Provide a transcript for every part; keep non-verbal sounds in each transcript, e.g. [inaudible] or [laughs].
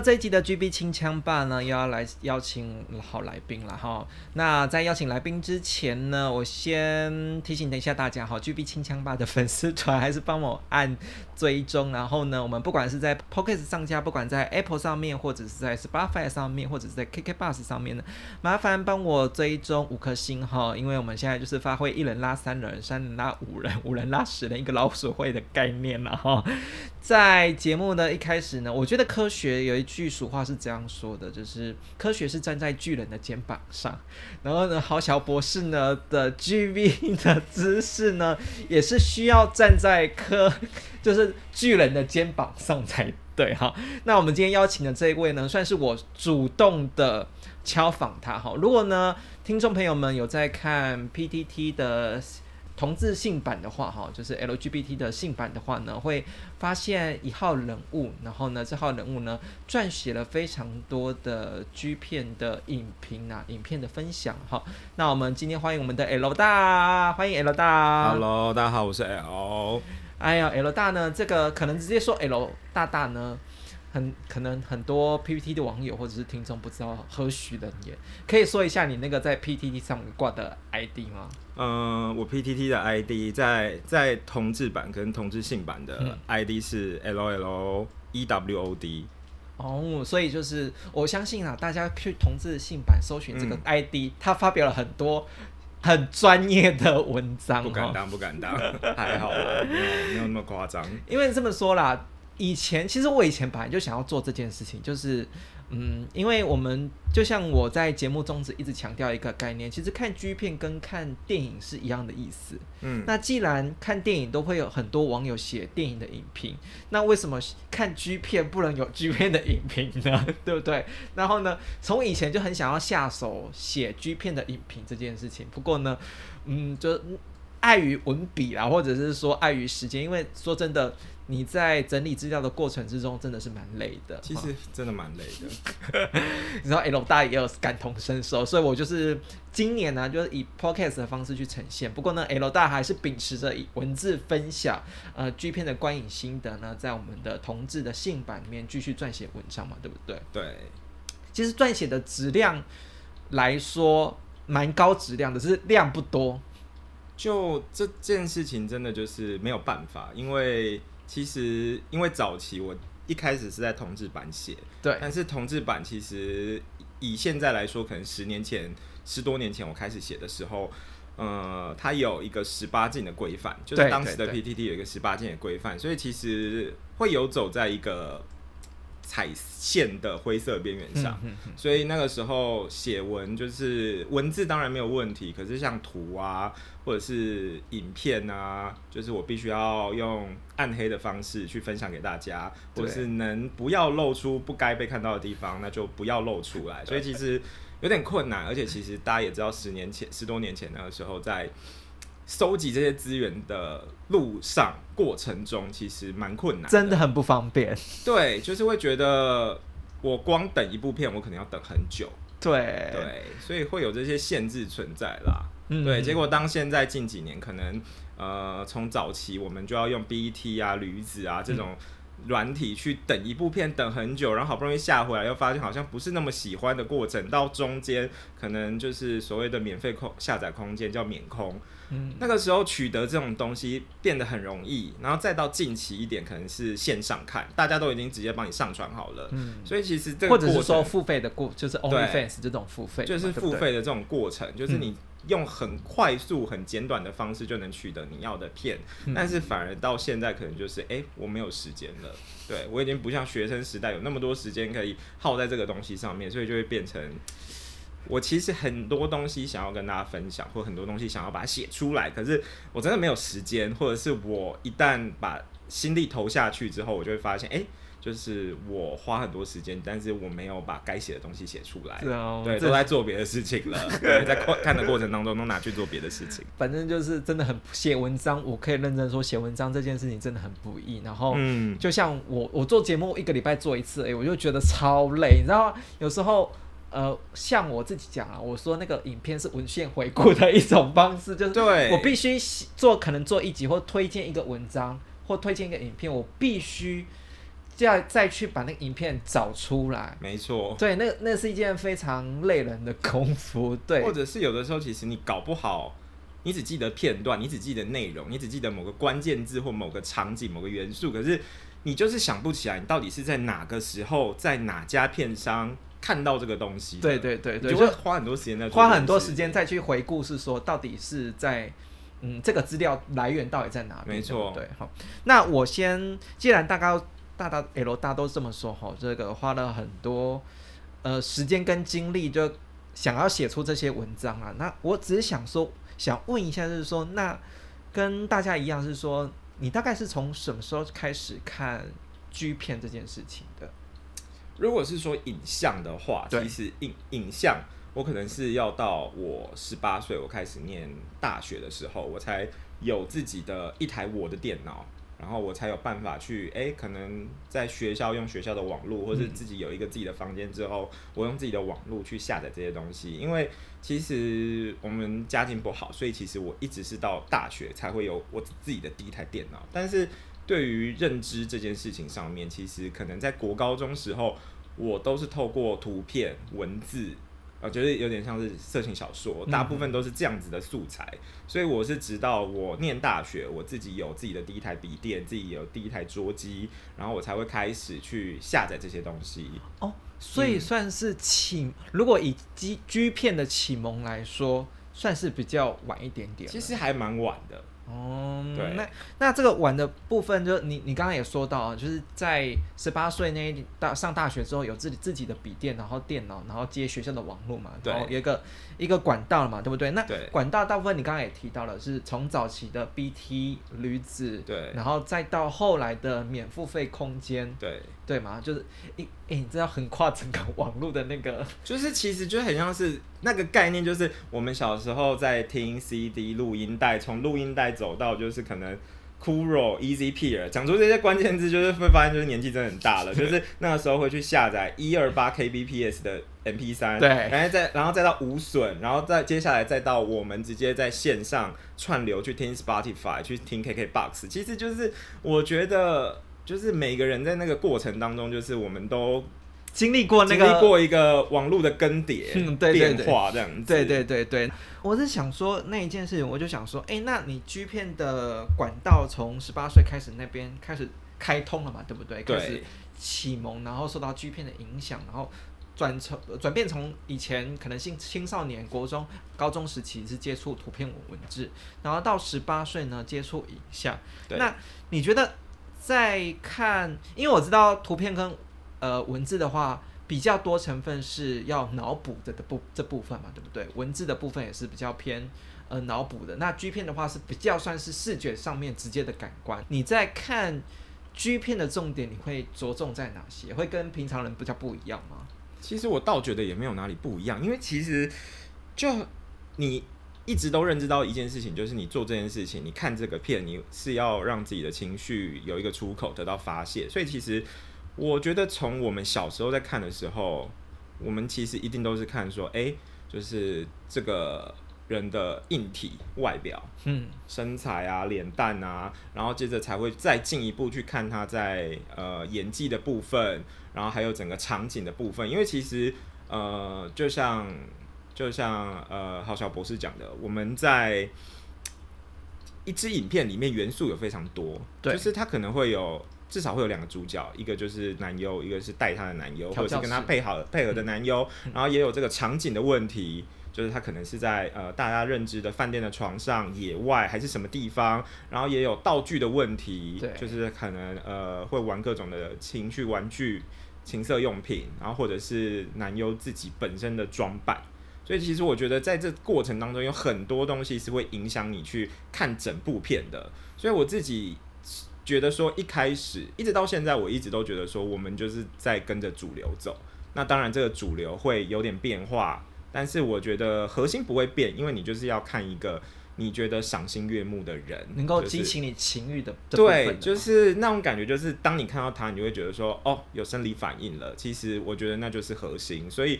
这一集的 GB 清枪吧呢，又要来邀请好来宾了哈。那在邀请来宾之前呢，我先提醒一下大家哈，GB 清枪吧的粉丝团还是帮我按追踪。然后呢，我们不管是在 Pocket 上架，不管在 Apple 上面，或者是在 Spotify 上面，或者是在 KK Bus 上面呢，麻烦帮我追踪五颗星哈。因为我们现在就是发挥一人拉三人，三人拉五人，五人拉十人，一个老鼠会的概念了哈。在节目的一开始呢，我觉得科学有一句俗话是这样说的，就是科学是站在巨人的肩膀上，然后呢，郝小博士呢的 [laughs] GV 的姿势呢，也是需要站在科，就是巨人的肩膀上才对哈。那我们今天邀请的这一位呢，算是我主动的敲访他哈。如果呢，听众朋友们有在看 PTT 的。同志性版的话，哈，就是 LGBT 的性版的话呢，会发现一号人物，然后呢，这号人物呢撰写了非常多的 G 片的影评啊，影片的分享，哈。那我们今天欢迎我们的 L 大，欢迎 L 大。Hello，大家好，我是 L。哎呀，L 大呢，这个可能直接说 L 大大呢。很可能很多 PPT 的网友或者是听众不知道何许人也，可以说一下你那个在 PTT 上挂的 ID 吗？嗯，我 PTT 的 ID 在在同志版跟同志性版的 ID 是 LLEWOD。哦，所以就是我相信啊，大家去同志性版搜寻这个 ID，他发表了很多很专业的文章。不敢当，不敢当，还好啦，没有没有那么夸张。[laughs] 因为这么说啦。以前其实我以前本来就想要做这件事情，就是嗯，因为我们就像我在节目中一直强调一个概念，其实看 G 片跟看电影是一样的意思。嗯，那既然看电影都会有很多网友写电影的影评，那为什么看 G 片不能有 G 片的影评呢？[laughs] 对不对？然后呢，从以前就很想要下手写 G 片的影评这件事情，不过呢，嗯，就碍于文笔啦，或者是说碍于时间，因为说真的。你在整理资料的过程之中，真的是蛮累的。其实真的蛮累的。[laughs] 你知道 L 大也有感同身受，所以我就是今年呢，就是以 podcast 的方式去呈现。不过呢，L 大还是秉持着以文字分享呃 G 片的观影心得呢，在我们的同志的信版里面继续撰写文章嘛，对不对？对。其实撰写的质量来说，蛮高质量的，只是量不多。就这件事情，真的就是没有办法，因为。其实，因为早期我一开始是在同志版写，对，但是同志版其实以现在来说，可能十年前、十多年前我开始写的时候，呃，它有一个十八禁的规范，就是当时的 PTT 有一个十八禁的规范，所以其实会游走在一个。彩线的灰色边缘上，所以那个时候写文就是文字当然没有问题，可是像图啊或者是影片啊，就是我必须要用暗黑的方式去分享给大家，或者是能不要露出不该被看到的地方，那就不要露出来。所以其实有点困难，而且其实大家也知道，十年前十多年前那个时候在。收集这些资源的路上过程中，其实蛮困难，真的很不方便。对，就是会觉得我光等一部片，我可能要等很久。对对，所以会有这些限制存在啦。对，结果当现在近几年，可能呃，从早期我们就要用 BT 啊、驴子啊这种。软体去等一部片等很久，然后好不容易下回来，又发现好像不是那么喜欢的过程，到中间可能就是所谓的免费空下载空间叫免空，嗯，那个时候取得这种东西变得很容易，然后再到近期一点，可能是线上看，大家都已经直接帮你上传好了，嗯，所以其实这个或者是说付费的过，就是 OnlyFans 这种付费，就是付费的这种过程，就是你。用很快速、很简短的方式就能取得你要的片，但是反而到现在可能就是，哎，我没有时间了。对我已经不像学生时代有那么多时间可以耗在这个东西上面，所以就会变成我其实很多东西想要跟大家分享，或很多东西想要把它写出来，可是我真的没有时间，或者是我一旦把心力投下去之后，我就会发现，哎。就是我花很多时间，但是我没有把该写的东西写出来，对，都在做别的事情了。[laughs] 对，在看的过程当中，都拿去做别的事情。反正就是真的很写文章，我可以认真说，写文章这件事情真的很不易。然后，嗯，就像我，我做节目一个礼拜做一次，哎，我就觉得超累。你知道，有时候，呃，像我自己讲啊，我说那个影片是文献回顾的一种方式，就是我必须做，可能做一集或推荐一个文章或推荐一个影片，我必须。再再去把那个影片找出来，没错，对，那那是一件非常累人的功夫，对。或者是有的时候，其实你搞不好，你只记得片段，你只记得内容，你只记得某个关键字或某个场景、某个元素，可是你就是想不起来，你到底是在哪个时候，在哪家片商看到这个东西？对对对对，就会花很多时间在花很多时间再去回顾，是说到底是在嗯，这个资料来源到底在哪？没错，对，好，那我先，既然大概。大大 L 大都这么说哈，这个花了很多呃时间跟精力，就想要写出这些文章啊。那我只是想说，想问一下，就是说，那跟大家一样，是说你大概是从什么时候开始看 G 片这件事情的？如果是说影像的话，其实影影像，我可能是要到我十八岁，我开始念大学的时候，我才有自己的一台我的电脑。然后我才有办法去，哎，可能在学校用学校的网络，或是自己有一个自己的房间之后，我用自己的网络去下载这些东西。因为其实我们家境不好，所以其实我一直是到大学才会有我自己的第一台电脑。但是对于认知这件事情上面，其实可能在国高中时候，我都是透过图片、文字。我觉得有点像是色情小说，大部分都是这样子的素材，所以我是直到我念大学，我自己有自己的第一台笔电，自己有第一台桌机，然后我才会开始去下载这些东西。哦，所以算是启，如果以 G G 片的启蒙来说，算是比较晚一点点。其实还蛮晚的。哦，对，那那这个玩的部分，就你你刚刚也说到啊，就是在十八岁那一大上大学之后，有自己自己的笔电，然后电脑，然后接学校的网络嘛，然后有一个一个管道了嘛，对不对？那管道大部分你刚刚也提到了，是从早期的 BT 驴子，对，然后再到后来的免付费空间，对对嘛，就是一哎，你知道横跨整个网络的那个，[laughs] 就是其实就很像是那个概念，就是我们小时候在听 CD 录音带，从录音带。走到就是可能 Cool Easy Peer，讲出这些关键字，就是会发现就是年纪真的很大了。[laughs] 就是那个时候会去下载一二八 Kbps 的 MP 三，对，然后再然后再到无损，然后再接下来再到我们直接在线上串流去听 Spotify，去听 KKBox。其实就是我觉得，就是每个人在那个过程当中，就是我们都。经历过那个，经历过一个网络的更迭、[laughs] 对变化这样子。对对对对，我是想说那一件事情，我就想说，哎，那你 G 片的管道从十八岁开始那边开始开通了嘛，对不对？开始启蒙，然后受到 G 片的影响，然后转成转变从以前可能青青少年、国中、高中时期是接触图片文字，然后到十八岁呢接触影像。那你觉得在看，因为我知道图片跟呃，文字的话比较多成分是要脑补的的部这部分嘛，对不对？文字的部分也是比较偏呃脑补的。那 G 片的话是比较算是视觉上面直接的感官。你在看 G 片的重点，你会着重在哪些？会跟平常人比较不一样吗？其实我倒觉得也没有哪里不一样，因为其实就你一直都认知到一件事情，就是你做这件事情，你看这个片，你是要让自己的情绪有一个出口，得到发泄。所以其实。我觉得从我们小时候在看的时候，我们其实一定都是看说，哎，就是这个人的硬体外表，嗯，身材啊、脸蛋啊，然后接着才会再进一步去看他在呃演技的部分，然后还有整个场景的部分。因为其实呃，就像就像呃，郝小博士讲的，我们在一支影片里面元素有非常多，就是它可能会有。至少会有两个主角，一个就是男优，一个是带他的男优，或者是跟他配好配合的男优。然后也有这个场景的问题，就是他可能是在呃大家认知的饭店的床上、野外还是什么地方。然后也有道具的问题，就是可能呃会玩各种的情趣玩具、情色用品，然后或者是男优自己本身的装扮。所以其实我觉得在这过程当中有很多东西是会影响你去看整部片的。所以我自己觉得说，一开始一直到现在，我一直都觉得说，我们就是在跟着主流走。那当然，这个主流会有点变化，但是我觉得核心不会变，因为你就是要看一个你觉得赏心悦目的人，能够激起你情欲的。对，就是那种感觉，就是当你看到他，你就会觉得说，哦，有生理反应了。其实我觉得那就是核心，所以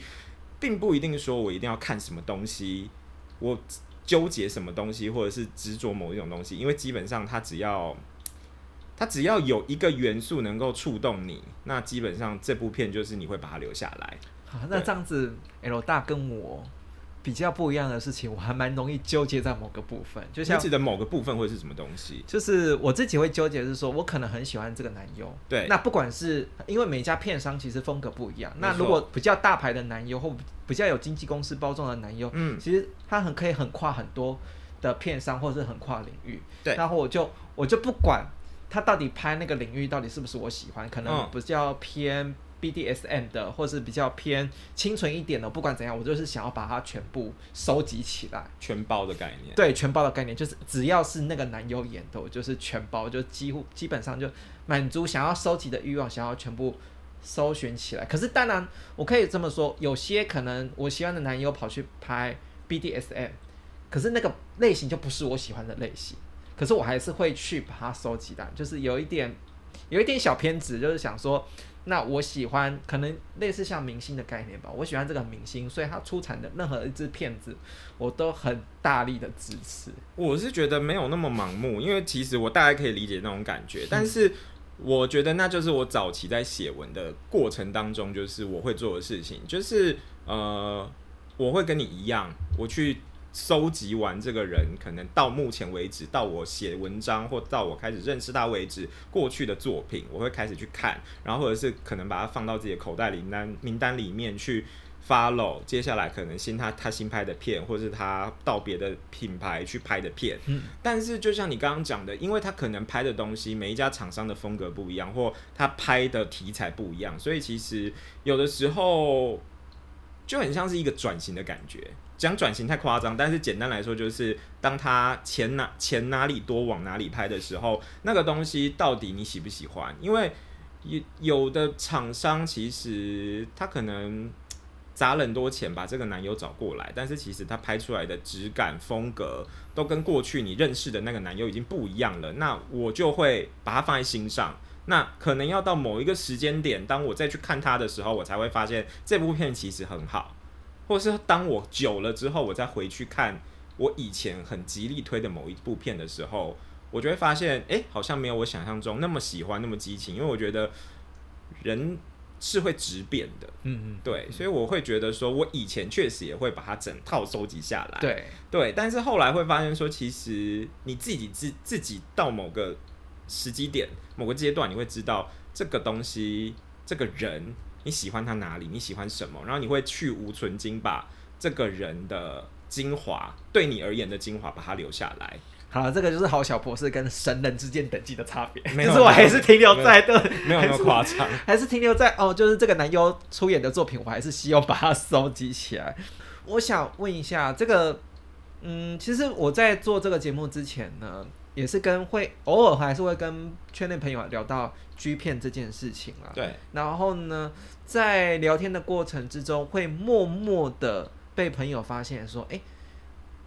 并不一定说我一定要看什么东西，我纠结什么东西，或者是执着某一种东西，因为基本上它只要。它只要有一个元素能够触动你，那基本上这部片就是你会把它留下来。好，那这样子，L 大跟我比较不一样的事情，我还蛮容易纠结在某个部分，就像指的某个部分会是什么东西？就是我自己会纠结，是说我可能很喜欢这个男优。对。那不管是因为每家片商其实风格不一样，那如果比较大牌的男优或比较有经纪公司包装的男优，嗯，其实他很可以很跨很多的片商，或者是很跨领域。对。然后我就我就不管。他到底拍那个领域到底是不是我喜欢？可能比较偏 BDSM 的，或是比较偏清纯一点的。不管怎样，我就是想要把它全部收集起来，全包的概念。对，全包的概念就是只要是那个男优演的，我就是全包，就几乎基本上就满足想要收集的欲望，想要全部搜寻起来。可是当然，我可以这么说，有些可能我喜欢的男优跑去拍 BDSM，可是那个类型就不是我喜欢的类型。可是我还是会去把它收集的，就是有一点，有一点小偏执，就是想说，那我喜欢可能类似像明星的概念吧，我喜欢这个明星，所以他出产的任何一支片子，我都很大力的支持。我是觉得没有那么盲目，因为其实我大概可以理解那种感觉，[laughs] 但是我觉得那就是我早期在写文的过程当中，就是我会做的事情，就是呃，我会跟你一样，我去。收集完这个人，可能到目前为止，到我写文章或到我开始认识他为止，过去的作品，我会开始去看，然后或者是可能把它放到自己的口袋里单名单里面去 follow。接下来可能新他他新拍的片，或者是他到别的品牌去拍的片。嗯。但是就像你刚刚讲的，因为他可能拍的东西，每一家厂商的风格不一样，或他拍的题材不一样，所以其实有的时候就很像是一个转型的感觉。讲转型太夸张，但是简单来说，就是当他钱哪钱哪里多往哪里拍的时候，那个东西到底你喜不喜欢？因为有有的厂商其实他可能砸了很多钱把这个男友找过来，但是其实他拍出来的质感风格都跟过去你认识的那个男友已经不一样了。那我就会把它放在心上。那可能要到某一个时间点，当我再去看他的时候，我才会发现这部片其实很好。或者是当我久了之后，我再回去看我以前很极力推的某一部片的时候，我就会发现，哎，好像没有我想象中那么喜欢，那么激情。因为我觉得人是会直变的，嗯嗯，对，所以我会觉得说，我以前确实也会把它整套收集下来，对对，但是后来会发现说，其实你自己自自己到某个时机点、某个阶段，你会知道这个东西，这个人。你喜欢他哪里？你喜欢什么？然后你会去无存精，把这个人的精华，对你而言的精华，把它留下来。好了，这个就是好小博士跟神人之间等级的差别。[laughs] 可是我还是停留在的，没有那么夸张，还是停留在哦，就是这个男优出演的作品，我还是希望把它收集起来。我想问一下，这个，嗯，其实我在做这个节目之前呢。也是跟会偶尔还是会跟圈内朋友聊到 G 片这件事情啊。对。然后呢，在聊天的过程之中，会默默的被朋友发现说，哎，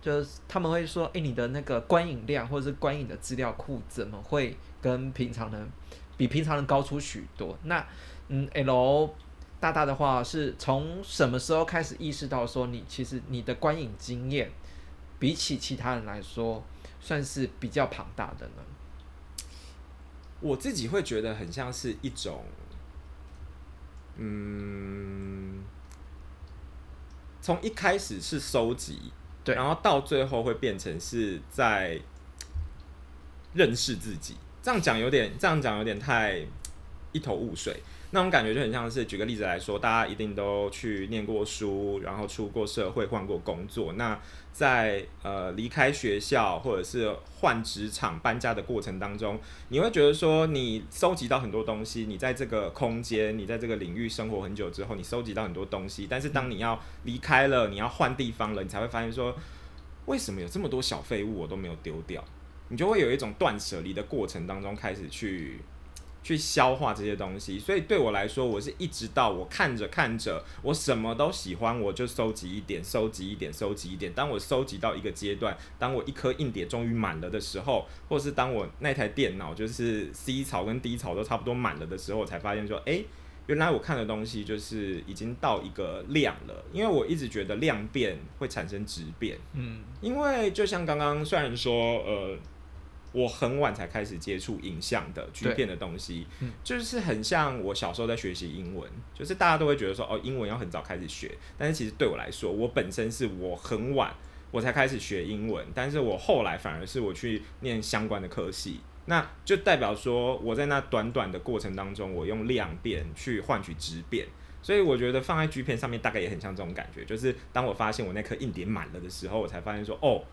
就是他们会说，哎，你的那个观影量或者是观影的资料库怎么会跟平常人比平常人高出许多？那嗯，L 大大的话是从什么时候开始意识到说，你其实你的观影经验比起其他人来说？算是比较庞大的呢。我自己会觉得很像是一种，嗯，从一开始是收集，对，然后到最后会变成是在认识自己。这样讲有点，这样讲有点太一头雾水。那种感觉就很像是，举个例子来说，大家一定都去念过书，然后出过社会，换过工作。那在呃离开学校或者是换职场、搬家的过程当中，你会觉得说，你收集到很多东西，你在这个空间，你在这个领域生活很久之后，你收集到很多东西。但是当你要离开了，你要换地方了，你才会发现说，为什么有这么多小废物我都没有丢掉？你就会有一种断舍离的过程当中开始去。去消化这些东西，所以对我来说，我是一直到我看着看着，我什么都喜欢，我就收集一点，收集一点，收集一点。当我收集到一个阶段，当我一颗硬碟终于满了的时候，或是当我那台电脑就是 C 槽跟 D 槽都差不多满了的时候，我才发现说，哎，原来我看的东西就是已经到一个量了。因为我一直觉得量变会产生质变，嗯，因为就像刚刚虽然说，呃。我很晚才开始接触影像的剧片的东西，就是很像我小时候在学习英文，就是大家都会觉得说哦，英文要很早开始学，但是其实对我来说，我本身是我很晚我才开始学英文，但是我后来反而是我去念相关的科系，那就代表说我在那短短的过程当中，我用量变去换取质变，所以我觉得放在 G 片上面大概也很像这种感觉，就是当我发现我那颗硬碟满了的时候，我才发现说哦。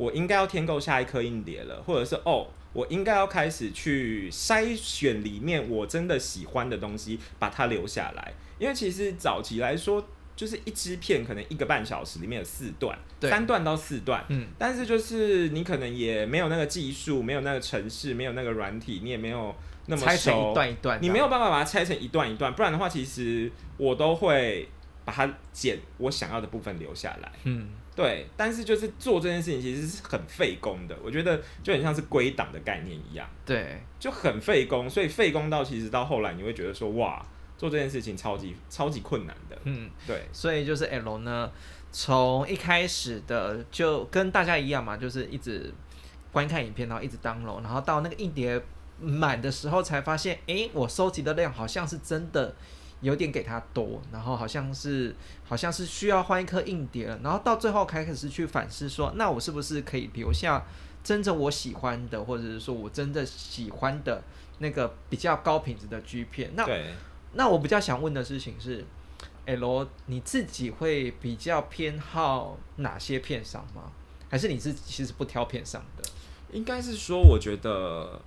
我应该要添购下一颗硬碟了，或者是哦，我应该要开始去筛选里面我真的喜欢的东西，把它留下来。因为其实早期来说，就是一支片可能一个半小时，里面有四段，三段到四段。嗯，但是就是你可能也没有那个技术，没有那个城市，没有那个软体，你也没有那么拆成，一段一段，你没有办法把它拆成一段一段。不然的话，其实我都会把它剪我想要的部分留下来。嗯。对，但是就是做这件事情其实是很费工的，我觉得就很像是归档的概念一样，对，就很费工，所以费工到其实到后来你会觉得说哇，做这件事情超级超级困难的，嗯，对，所以就是 L 呢，从一开始的就跟大家一样嘛，就是一直观看影片，然后一直 download，然后到那个硬碟满的时候才发现，哎，我收集的量好像是真的。有点给他多，然后好像是好像是需要换一颗硬碟了，然后到最后开始去反思说，那我是不是可以留下真正我喜欢的，或者是说我真的喜欢的那个比较高品质的 G 片？那那我比较想问的事情是，L 你自己会比较偏好哪些片商吗？还是你是其实不挑片商的？应该是说，我觉得。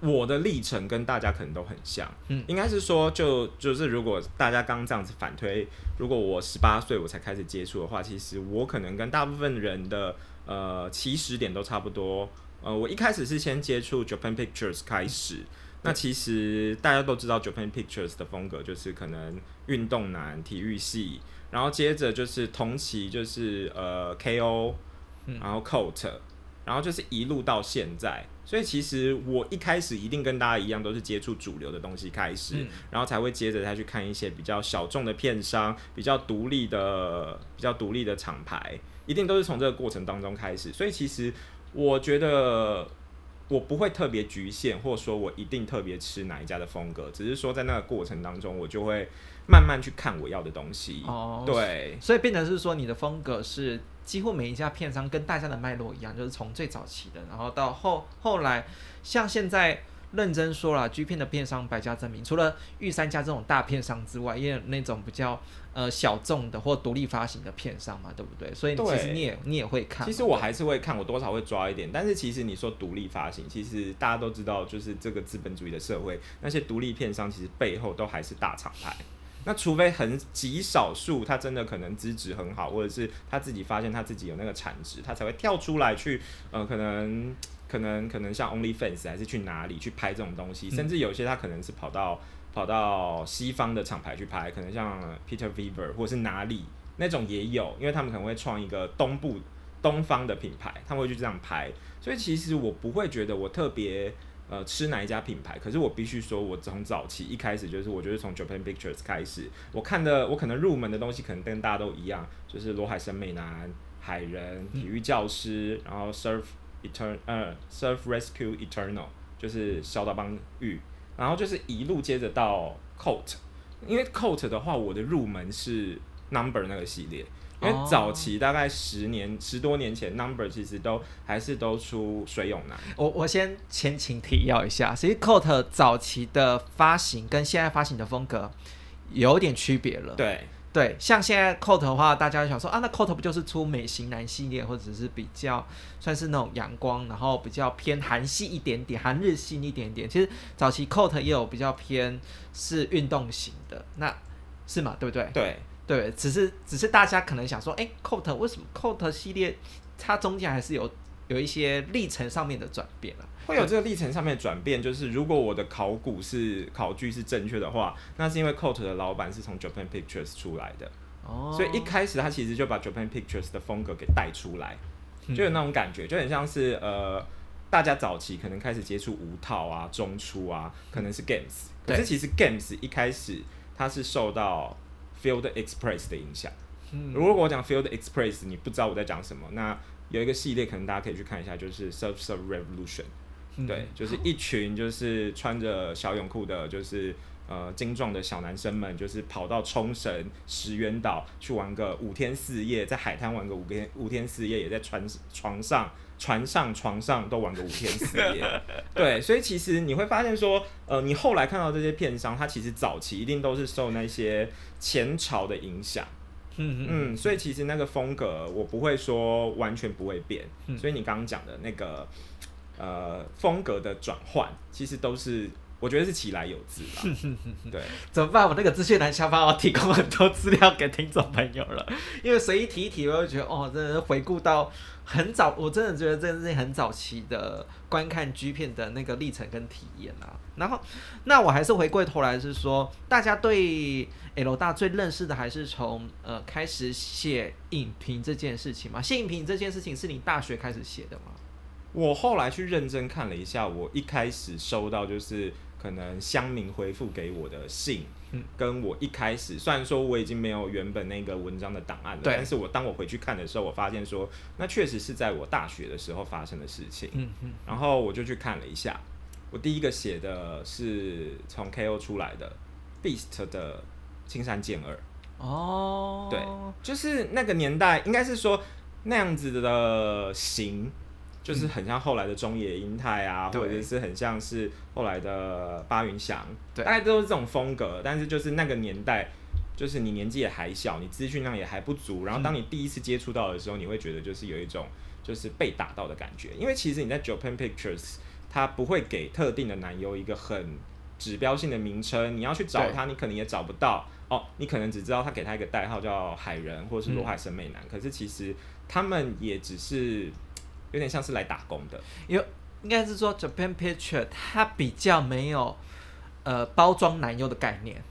我的历程跟大家可能都很像，嗯，应该是说，就就是如果大家刚这样子反推，如果我十八岁我才开始接触的话，其实我可能跟大部分人的呃起始点都差不多。呃，我一开始是先接触 Japan Pictures 开始，那其实大家都知道 Japan Pictures 的风格就是可能运动男、体育系，然后接着就是同期就是呃 KO，然后 Coat，然后就是一路到现在。所以其实我一开始一定跟大家一样，都是接触主流的东西开始，然后才会接着再去看一些比较小众的片商、比较独立的、比较独立的厂牌，一定都是从这个过程当中开始。所以其实我觉得我不会特别局限，或者说我一定特别吃哪一家的风格，只是说在那个过程当中，我就会慢慢去看我要的东西。哦，对，所以变成是说你的风格是。几乎每一家片商跟大家的脉络一样，就是从最早期的，然后到后后来，像现在认真说了，G 片的片商百家争鸣，除了御三家这种大片商之外，也有那种比较呃小众的或独立发行的片商嘛，对不对？所以其实你也你也会看。其实我还是会看，我多少会抓一点。但是其实你说独立发行，其实大家都知道，就是这个资本主义的社会，那些独立片商其实背后都还是大厂牌。那除非很极少数，他真的可能资质很好，或者是他自己发现他自己有那个产值，他才会跳出来去，呃，可能可能可能像 OnlyFans 还是去哪里去拍这种东西，甚至有些他可能是跑到跑到西方的厂牌去拍，可能像 Peter Viver 或是哪里那种也有，因为他们可能会创一个东部东方的品牌，他们会去这样拍，所以其实我不会觉得我特别。呃，吃哪一家品牌？可是我必须说，我从早期一开始就是，我觉得从 Japan Pictures 开始，我看的我可能入门的东西可能跟大家都一样，就是罗海生美男、海人、体育教师，然后 Surf Etern 呃 Surf Rescue Eternal 就是小岛邦玉，然后就是一路接着到 Coat，因为 Coat 的话，我的入门是 Number 那个系列。因为早期大概十年十多年前，Number 其实都还是都出水泳男。我我先前情提要一下，其实 Coat 早期的发行跟现在发行的风格有点区别了。对对，像现在 Coat 的话，大家想说啊，那 Coat 不就是出美型男系列，或者是比较算是那种阳光，然后比较偏韩系一点点，韩日系一点点。其实早期 Coat 也有比较偏是运动型的，那是嘛？对不对？对。对，只是只是大家可能想说，哎，Coat 为什么 Coat 系列它中间还是有有一些历程上面的转变啊？会有这个历程上面的转变，就是如果我的考古是考据是正确的话，那是因为 Coat 的老板是从 Japan Pictures 出来的，哦，所以一开始他其实就把 Japan Pictures 的风格给带出来，就有那种感觉，就很像是呃，大家早期可能开始接触无套啊、中出啊，可能是 Games，可是其实 Games 一开始它是受到 Field Express 的影响，如果我讲 Field Express，你不知道我在讲什么，那有一个系列可能大家可以去看一下，就是 Surf Surf Revolution，对，就是一群就是穿着小泳裤的，就是呃精壮的小男生们，就是跑到冲绳石垣岛去玩个五天四夜，在海滩玩个五天五天四夜，也在船床上。船上、床上都玩个五天四夜，[laughs] 对，所以其实你会发现说，呃，你后来看到这些片商，他其实早期一定都是受那些前朝的影响，嗯嗯，所以其实那个风格我不会说完全不会变，所以你刚刚讲的那个呃风格的转换，其实都是。我觉得是其来有自吧。[laughs] 对，怎么办？我那个资讯栏下方我提供很多资料给听众朋友了，[laughs] 因为随意提一提，我就觉得哦，真的回顾到很早，我真的觉得这是很早期的观看 G 片的那个历程跟体验啊。然后，那我还是回过头来是说，大家对 L 大最认识的还是从呃开始写影评这件事情嘛？写影评这件事情是你大学开始写的吗？我后来去认真看了一下，我一开始收到就是。可能乡民回复给我的信，跟我一开始虽然说我已经没有原本那个文章的档案了，但是我当我回去看的时候，我发现说那确实是在我大学的时候发生的事情。嗯嗯，然后我就去看了一下，我第一个写的是从 KO 出来的 Beast 的青山健二。哦，对，就是那个年代，应该是说那样子的型。就是很像后来的中野英太啊，或者是很像是后来的巴云祥，大概都是这种风格。但是就是那个年代，就是你年纪也还小，你资讯量也还不足。然后当你第一次接触到的时候，你会觉得就是有一种就是被打到的感觉。因为其实你在 Japan Pictures，它不会给特定的男优一个很指标性的名称，你要去找他，你可能也找不到。哦，你可能只知道他给他一个代号叫海人，或者是罗海审美男。可是其实他们也只是。有点像是来打工的，因为应该是说 Japan Picture 它比较没有呃包装男优的概念，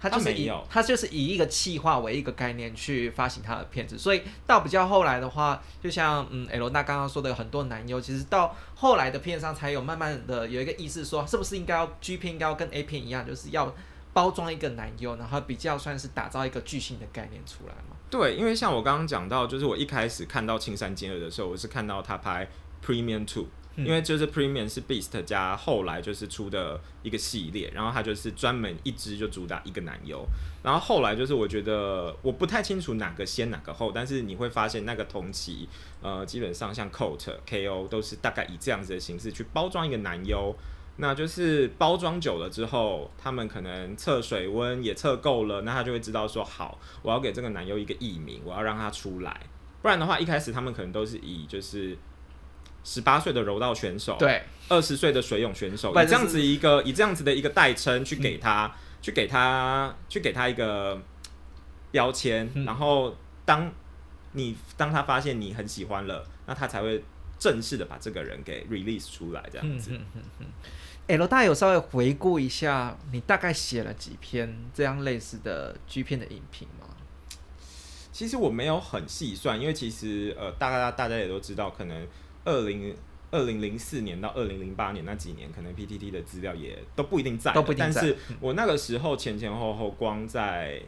它就是以它就是以一个气化为一个概念去发行它的片子，所以到比较后来的话，就像嗯 L 大刚刚说的有很多男优，其实到后来的片上才有慢慢的有一个意识说，是不是应该要 G 片应该要跟 A 片一样，就是要包装一个男优，然后比较算是打造一个巨星的概念出来嘛。对，因为像我刚刚讲到，就是我一开始看到青山金二的时候，我是看到他拍 Premium Two，因为就是 Premium 是 Beast 加后来就是出的一个系列，然后他就是专门一支就主打一个男优，然后后来就是我觉得我不太清楚哪个先哪个后，但是你会发现那个同期，呃，基本上像 Coat、KO 都是大概以这样子的形式去包装一个男优。那就是包装久了之后，他们可能测水温也测够了，那他就会知道说好，我要给这个男优一个艺名，我要让他出来。不然的话，一开始他们可能都是以就是十八岁的柔道选手，对，二十岁的水泳选手，以这样子一个以这样子的一个代称去给他，去给他，去给他一个标签。然后当你当他发现你很喜欢了，那他才会正式的把这个人给 release 出来，这样子。L 大有稍微回顾一下，你大概写了几篇这样类似的 G 片的影评吗？其实我没有很细算，因为其实呃，大概大家也都知道，可能二零二零零四年到二零零八年那几年，可能 PTT 的资料也都不一定在，都不一定在。但是我那个时候前前后后光在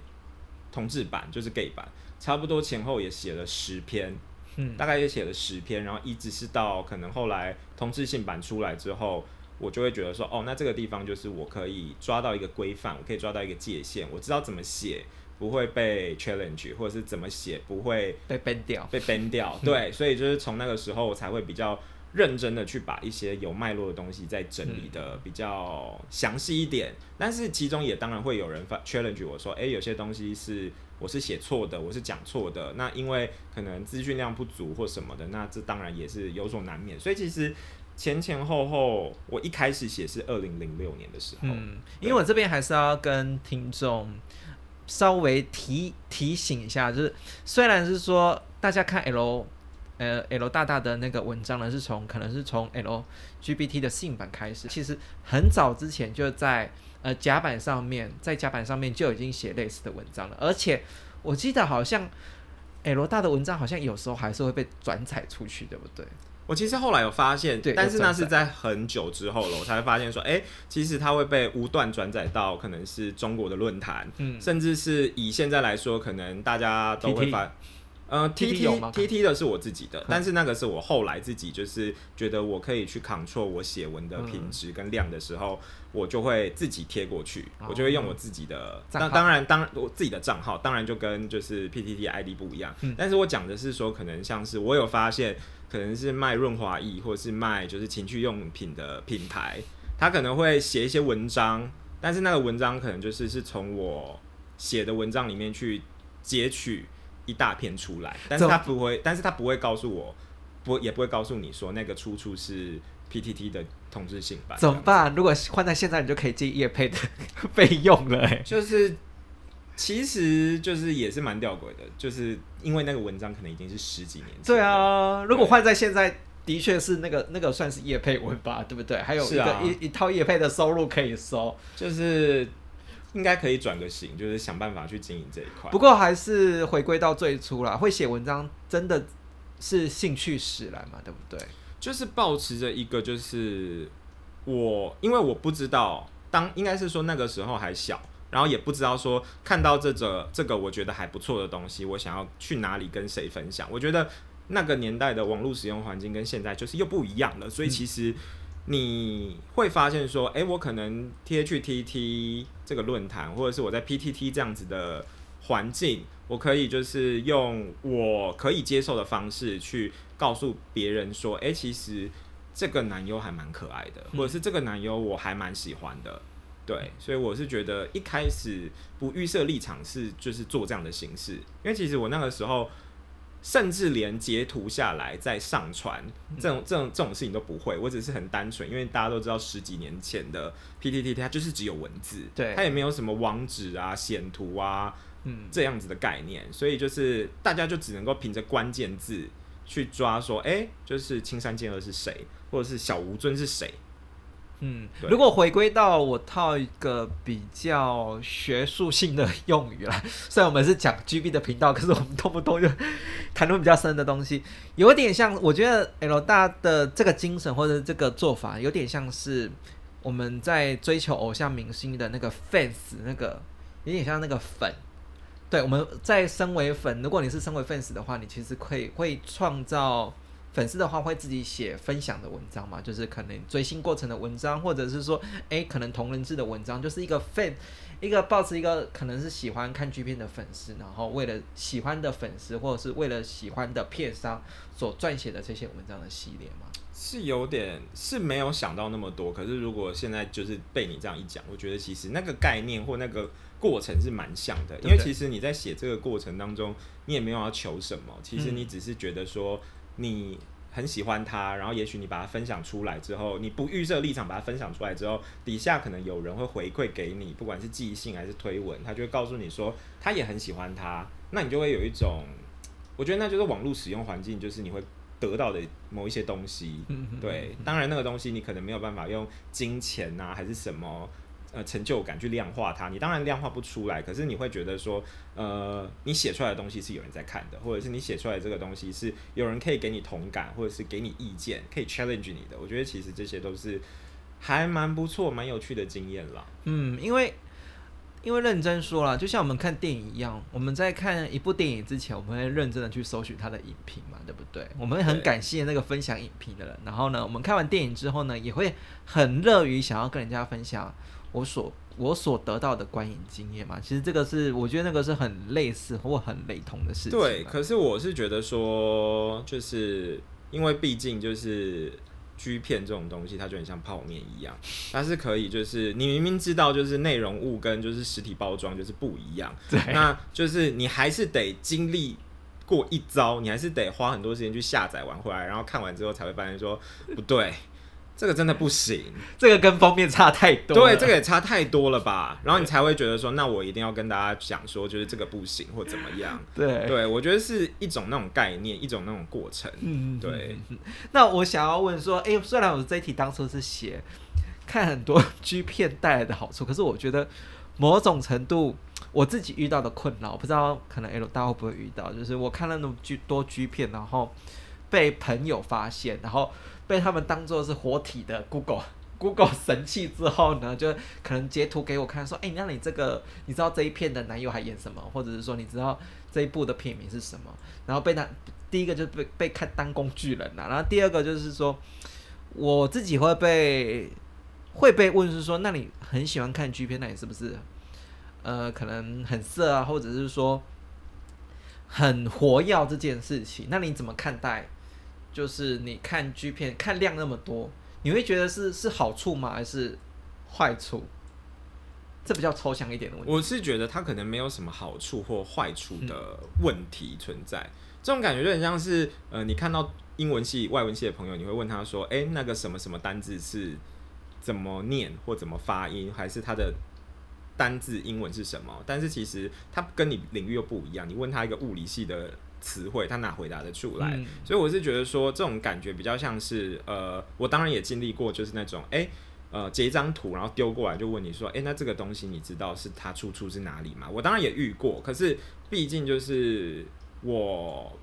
同志版，就是 gay 版，差不多前后也写了十篇，嗯，大概也写了十篇，然后一直是到可能后来同志性版出来之后。我就会觉得说，哦，那这个地方就是我可以抓到一个规范，我可以抓到一个界限，我知道怎么写不会被 challenge，或者是怎么写不会被 ban 掉，被 ban 掉。[laughs] 对，所以就是从那个时候我才会比较认真的去把一些有脉络的东西再整理的比较详细一点。但是其中也当然会有人发 challenge 我说，哎，有些东西是我是写错的，我是讲错的。那因为可能资讯量不足或什么的，那这当然也是有所难免。所以其实。前前后后，我一开始写是二零零六年的时候。嗯，因为我这边还是要跟听众稍微提提醒一下，就是虽然是说大家看 L 呃 L 大大的那个文章呢，是从可能是从 LGBT 的性版开始，其实很早之前就在呃甲板上面，在甲板上面就已经写类似的文章了，而且我记得好像 L 大的文章好像有时候还是会被转载出去，对不对？我其实后来有发现，但是那是在很久之后了，我才会发现说，哎，其实它会被无断转载到可能是中国的论坛，嗯，甚至是以现在来说，可能大家都会发，呃，T T T T 的是我自己的，但是那个是我后来自己就是觉得我可以去 control 我写文的品质跟量的时候，我就会自己贴过去，我就会用我自己的，那当然当我自己的账号，当然就跟就是 P T T I D 不一样，但是我讲的是说，可能像是我有发现。可能是卖润滑液，或者是卖就是情趣用品的品牌，他可能会写一些文章，但是那个文章可能就是是从我写的文章里面去截取一大片出来，但是他不会，但是他不会告诉我，不也不会告诉你说那个出处是 PTT 的同质性吧。怎么办？如果换在现在，你就可以接叶配的 [laughs] 费用了，就是。其实就是也是蛮吊诡的，就是因为那个文章可能已经是十几年前。对啊，如果换在现在，的确是那个那个算是叶配文吧，对不对？还有一个一一套叶配的收入可以收，就是应该可以转个型，就是想办法去经营这一块。不过还是回归到最初啦，会写文章真的是兴趣使然嘛，对不对？就是保持着一个，就是我因为我不知道，当应该是说那个时候还小。然后也不知道说看到这个这个我觉得还不错的东西，我想要去哪里跟谁分享？我觉得那个年代的网络使用环境跟现在就是又不一样了，所以其实你会发现说，哎，我可能 T H T T 这个论坛，或者是我在 P T T 这样子的环境，我可以就是用我可以接受的方式去告诉别人说，哎，其实这个男优还蛮可爱的，或者是这个男优我还蛮喜欢的。对，所以我是觉得一开始不预设立场是就是做这样的形式，因为其实我那个时候甚至连截图下来再上传这种这种这种事情都不会，我只是很单纯，因为大家都知道十几年前的 PTT 它就是只有文字，对，它也没有什么网址啊、显图啊，嗯，这样子的概念，所以就是大家就只能够凭着关键字去抓说，哎，就是青山健二是谁，或者是小吴尊是谁。嗯，如果回归到我套一个比较学术性的用语啦，[laughs] 虽然我们是讲 GB 的频道，可是我们动不动就谈论比较深的东西，有点像我觉得 L 大的这个精神或者这个做法，有点像是我们在追求偶像明星的那个 fans，那个有点像那个粉。对，我们在身为粉，如果你是身为 fans 的话，你其实可以会创造。粉丝的话会自己写分享的文章嘛，就是可能追星过程的文章，或者是说，哎，可能同人志的文章，就是一个 fan，一个抱持一个可能是喜欢看剧片的粉丝，然后为了喜欢的粉丝，或者是为了喜欢的片商所撰写的这些文章的系列嘛。是有点是没有想到那么多，可是如果现在就是被你这样一讲，我觉得其实那个概念或那个过程是蛮像的，因为其实你在写这个过程当中，你也没有要求什么，其实你只是觉得说。你很喜欢他，然后也许你把它分享出来之后，你不预设立场把它分享出来之后，底下可能有人会回馈给你，不管是寄信还是推文，他就会告诉你说他也很喜欢他，那你就会有一种，我觉得那就是网络使用环境，就是你会得到的某一些东西。对，当然那个东西你可能没有办法用金钱啊还是什么。呃，成就感去量化它，你当然量化不出来，可是你会觉得说，呃，你写出来的东西是有人在看的，或者是你写出来这个东西是有人可以给你同感，或者是给你意见，可以 challenge 你的。我觉得其实这些都是还蛮不错、蛮有趣的经验啦。嗯，因为因为认真说了，就像我们看电影一样，我们在看一部电影之前，我们会认真的去搜寻它的影评嘛，对不对？我们会很感谢那个分享影评的人。然后呢，我们看完电影之后呢，也会很乐于想要跟人家分享我所我所得到的观影经验嘛。其实这个是我觉得那个是很类似或很雷同的事情。对，可是我是觉得说，就是因为毕竟就是。G 片这种东西，它就很像泡面一样，它是可以，就是你明明知道，就是内容物跟就是实体包装就是不一样，对，那就是你还是得经历过一遭，你还是得花很多时间去下载完回来，然后看完之后才会发现说不对。这个真的不行，这个跟封面差太多。对，这个也差太多了吧？然后你才会觉得说，那我一定要跟大家讲说，就是这个不行或怎么样。对，对我觉得是一种那种概念，一种那种过程。嗯，对。那我想要问说，哎，虽然我这一题当初是写看很多 [laughs] G 片带来的好处，可是我觉得某种程度我自己遇到的困扰，不知道可能 L 大会不会遇到，就是我看了那么多 G 片，然后被朋友发现，然后。被他们当做是活体的 Google [laughs] Google 神器之后呢，就可能截图给我看，说：“哎，那你这个你知道这一片的男友还演什么？或者是说你知道这一部的片名是什么？”然后被他第一个就被被看当工具人了，然后第二个就是说我自己会被会被问是说：“那你很喜欢看 G 片，那你是不是呃可能很色啊？或者是说很活跃这件事情？那你怎么看待？”就是你看 G 片看量那么多，你会觉得是是好处吗？还是坏处？这比较抽象一点的问题。我是觉得它可能没有什么好处或坏处的问题存在。这种感觉就很像是，呃，你看到英文系、外文系的朋友，你会问他说：“哎，那个什么什么单字是怎么念或怎么发音，还是它的单字英文是什么？”但是其实它跟你领域又不一样。你问他一个物理系的。词汇他哪回答得出来？所以我是觉得说这种感觉比较像是呃，我当然也经历过，就是那种哎呃截一张图然后丢过来就问你说哎那这个东西你知道是它出处是哪里吗？我当然也遇过，可是毕竟就是我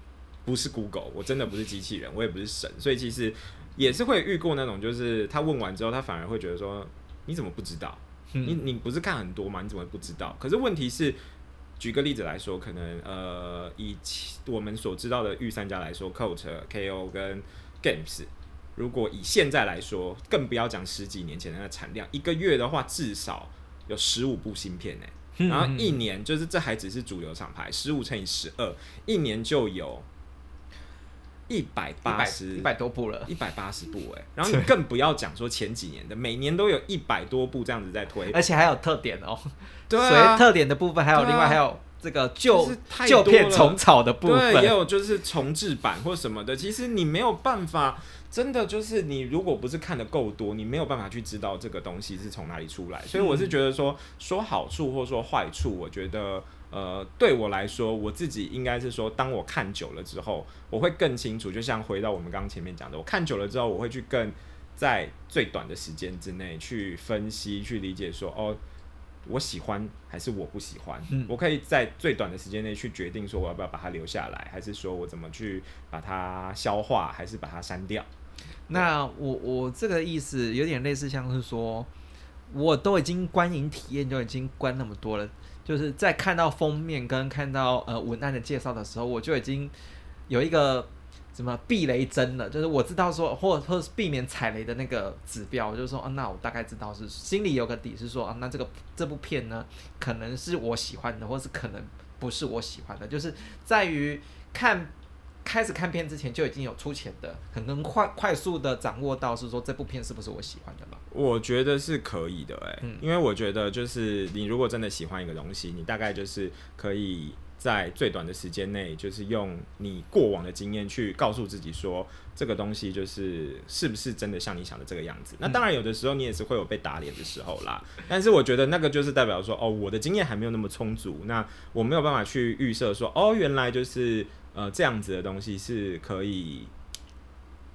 不是 Google，我真的不是机器人，我也不是神，所以其实也是会遇过那种就是他问完之后他反而会觉得说你怎么不知道？你你不是看很多吗？你怎么不知道？可是问题是。举个例子来说，可能呃，以我们所知道的御三家来说，Coat、KO 跟 Games，如果以现在来说，更不要讲十几年前的那产量，一个月的话至少有十五部芯片呢。然后一年就是这还只是主流厂牌，十五乘以十二，一年就有一百八十一百多部了，一百八十部哎。[laughs] 然后你更不要讲说前几年的，每年都有一百多部这样子在推，而且还有特点哦。对啊，特点的部分还有另外还有这个旧旧片重草的部分，也有就是重置版或什么的。其实你没有办法，真的就是你如果不是看的够多，你没有办法去知道这个东西是从哪里出来。所以我是觉得说说好处或说坏处，我觉得呃对我来说，我自己应该是说，当我看久了之后，我会更清楚。就像回到我们刚刚前面讲的，我看久了之后，我会去更在最短的时间之内去分析、去理解说哦。我喜欢还是我不喜欢？嗯，我可以在最短的时间内去决定说我要不要把它留下来，还是说我怎么去把它消化，还是把它删掉？那我我这个意思有点类似，像是说我都已经观影体验就已经观那么多了，就是在看到封面跟看到呃文案的介绍的时候，我就已经有一个。什么避雷针了？就是我知道说，或或是避免踩雷的那个指标，就是说，啊，那我大概知道是心里有个底，是说，啊，那这个这部片呢，可能是我喜欢的，或是可能不是我喜欢的，就是在于看开始看片之前就已经有出钱的，很能快快速的掌握到是说这部片是不是我喜欢的了？我觉得是可以的，哎，因为我觉得就是你如果真的喜欢一个东西，你大概就是可以。在最短的时间内，就是用你过往的经验去告诉自己说，这个东西就是是不是真的像你想的这个样子。那当然，有的时候你也是会有被打脸的时候啦。但是我觉得那个就是代表说，哦，我的经验还没有那么充足，那我没有办法去预设说，哦，原来就是呃这样子的东西是可以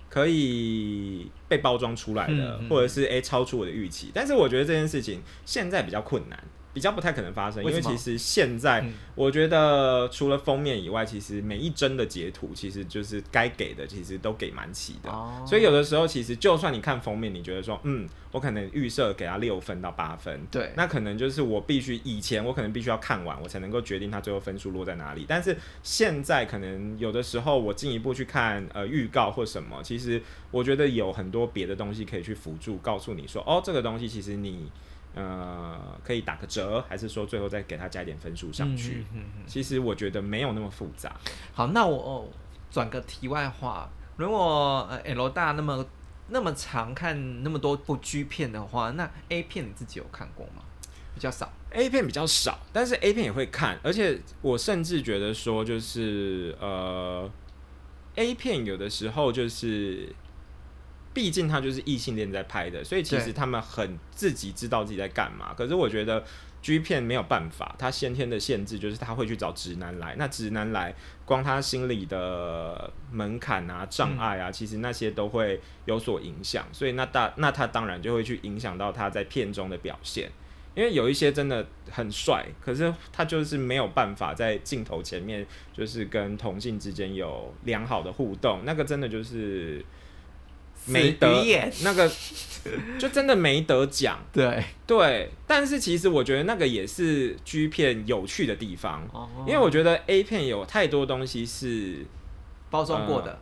可以被包装出来的，或者是诶超出我的预期。但是我觉得这件事情现在比较困难。比较不太可能发生，因为其实现在我觉得除了封面以外，其实每一帧的截图其实就是该给的，其实都给蛮齐的。所以有的时候其实就算你看封面，你觉得说，嗯，我可能预设给他六分到八分，对，那可能就是我必须以前我可能必须要看完，我才能够决定他最后分数落在哪里。但是现在可能有的时候我进一步去看呃预告或什么，其实我觉得有很多别的东西可以去辅助，告诉你说，哦，这个东西其实你。呃，可以打个折，还是说最后再给他加一点分数上去？其实我觉得没有那么复杂。好，那我转个题外话，如果呃 L 大那么那么长看那么多部 G 片的话，那 A 片你自己有看过吗？比较少，A 片比较少，但是 A 片也会看，而且我甚至觉得说，就是呃，A 片有的时候就是。毕竟他就是异性恋在拍的，所以其实他们很自己知道自己在干嘛。可是我觉得 G 片没有办法，他先天的限制就是他会去找直男来。那直男来，光他心里的门槛啊、障碍啊，其实那些都会有所影响。所以那大那他当然就会去影响到他在片中的表现。因为有一些真的很帅，可是他就是没有办法在镜头前面就是跟同性之间有良好的互动。那个真的就是。没得那个，就真的没得奖。对。对，但是其实我觉得那个也是 G 片有趣的地方，因为我觉得 A 片有太多东西是包装过的。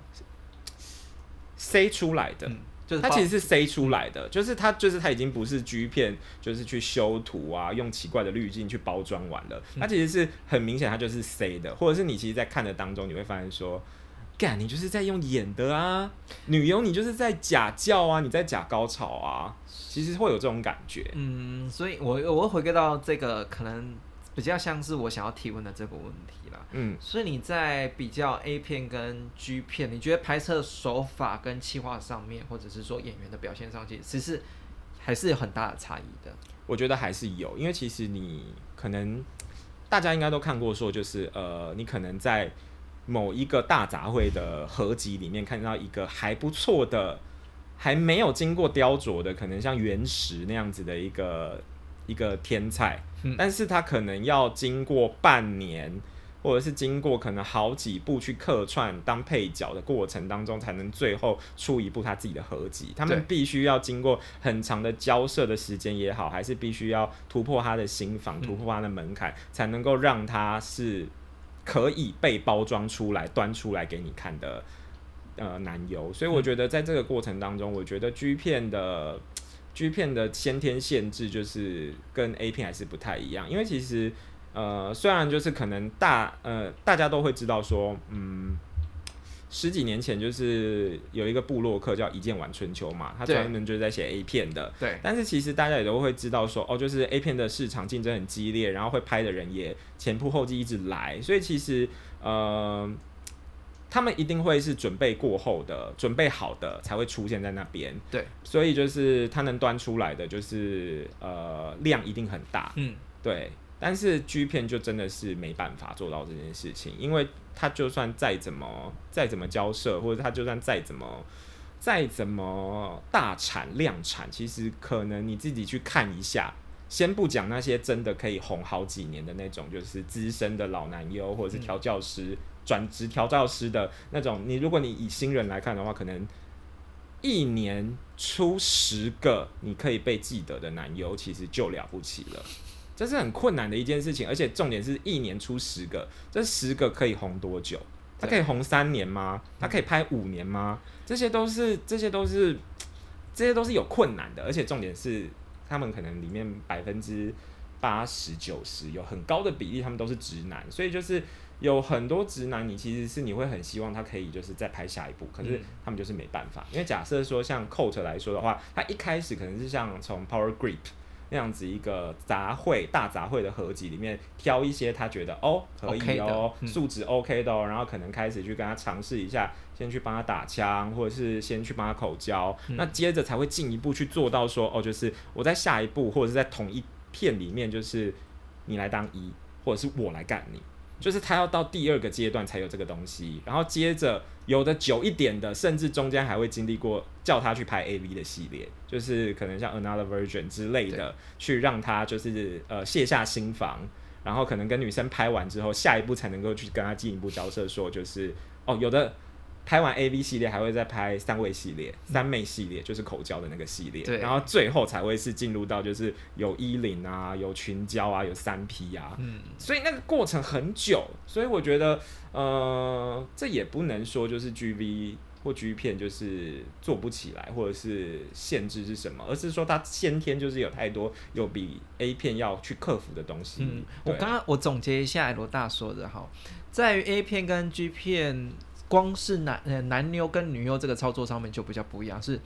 塞出来的，就是它其实是塞出来的，就是它就是它已经不是 G 片，就是去修图啊，用奇怪的滤镜去包装完了，它其实是很明显，它就是塞的，或者是你其实，在看的当中，你会发现说。干，你就是在用演的啊，女优你就是在假叫啊，你在假高潮啊，其实会有这种感觉。嗯，所以我我会回归到这个可能比较像是我想要提问的这个问题啦。嗯，所以你在比较 A 片跟 G 片，你觉得拍摄手法跟企划上面，或者是说演员的表现上，其实还是有很大的差异的。我觉得还是有，因为其实你可能大家应该都看过，说就是呃，你可能在。某一个大杂烩的合集里面看到一个还不错的，还没有经过雕琢的，可能像原石那样子的一个一个天菜，但是他可能要经过半年，或者是经过可能好几部去客串当配角的过程当中，才能最后出一部他自己的合集。他们必须要经过很长的交涉的时间也好，还是必须要突破他的心房，突破他的门槛，才能够让他是。可以被包装出来、端出来给你看的呃男优，所以我觉得在这个过程当中，我觉得 G 片的 G 片的先天限制就是跟 A 片还是不太一样，因为其实呃虽然就是可能大呃大家都会知道说嗯。十几年前，就是有一个部落客叫一剑晚春秋嘛，他专门就是在写 A 片的。对。但是其实大家也都会知道说，哦，就是 A 片的市场竞争很激烈，然后会拍的人也前仆后继一直来，所以其实呃，他们一定会是准备过后的、准备好的才会出现在那边。对。所以就是他能端出来的，就是呃量一定很大。嗯。对。但是 G 片就真的是没办法做到这件事情，因为他就算再怎么再怎么交涉，或者他就算再怎么再怎么大产量产，其实可能你自己去看一下，先不讲那些真的可以红好几年的那种，就是资深的老男优或者是调教师转职调教师的那种，你如果你以新人来看的话，可能一年出十个你可以被记得的男优，其实就了不起了。这是很困难的一件事情，而且重点是一年出十个，这十个可以红多久？它可以红三年吗？它可以拍五年吗？这些都是，这些都是，这些都是有困难的，而且重点是，他们可能里面百分之八十九十有很高的比例，他们都是直男，所以就是有很多直男，你其实是你会很希望他可以就是再拍下一部，可是他们就是没办法，因为假设说像 Coat 来说的话，他一开始可能是像从 Power Grip。那样子一个杂烩大杂烩的合集里面挑一些他觉得哦可以哦素质 OK 的哦，然后可能开始去跟他尝试一下，先去帮他打枪，或者是先去帮他口交，那接着才会进一步去做到说哦，就是我在下一步或者是在同一片里面，就是你来当一，或者是我来干你，就是他要到第二个阶段才有这个东西，然后接着有的久一点的，甚至中间还会经历过叫他去拍 A V 的系列，就是可能像 Another Version 之类的，去让他就是呃卸下心防，然后可能跟女生拍完之后，下一步才能够去跟他进一步交涉，说就是哦有的。拍完 A V 系列，还会再拍三位系列、三妹系列，就是口交的那个系列。对。然后最后才会是进入到就是有衣领啊、有群交啊、有三 P 啊。嗯。所以那个过程很久，所以我觉得，呃，这也不能说就是 G V 或 G 片就是做不起来，或者是限制是什么，而是说它先天就是有太多有比 A 片要去克服的东西。嗯。我刚刚我总结一下罗大说的哈，在于 A 片跟 G 片。光是男呃男优跟女优这个操作上面就比较不一样，是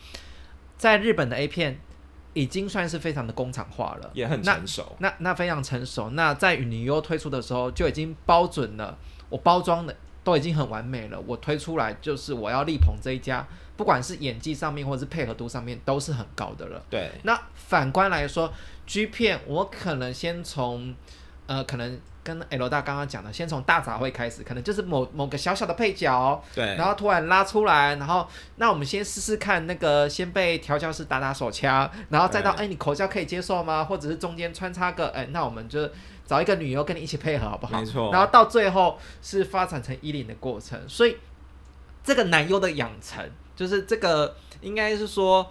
在日本的 A 片已经算是非常的工厂化了，也很成熟。那那非常成熟。那在女优推出的时候就已经包准了，我包装的都已经很完美了。我推出来就是我要力捧这一家，不管是演技上面或者是配合度上面都是很高的了。对。那反观来说，G 片我可能先从呃可能。跟 L 大刚刚讲的，先从大杂烩开始，可能就是某某个小小的配角，对，然后突然拉出来，然后那我们先试试看，那个先被调教师打打手枪，然后再到哎你口交可以接受吗？或者是中间穿插个哎，那我们就找一个女优跟你一起配合好不好？没错。然后到最后是发展成衣领的过程，所以这个男优的养成，就是这个应该是说，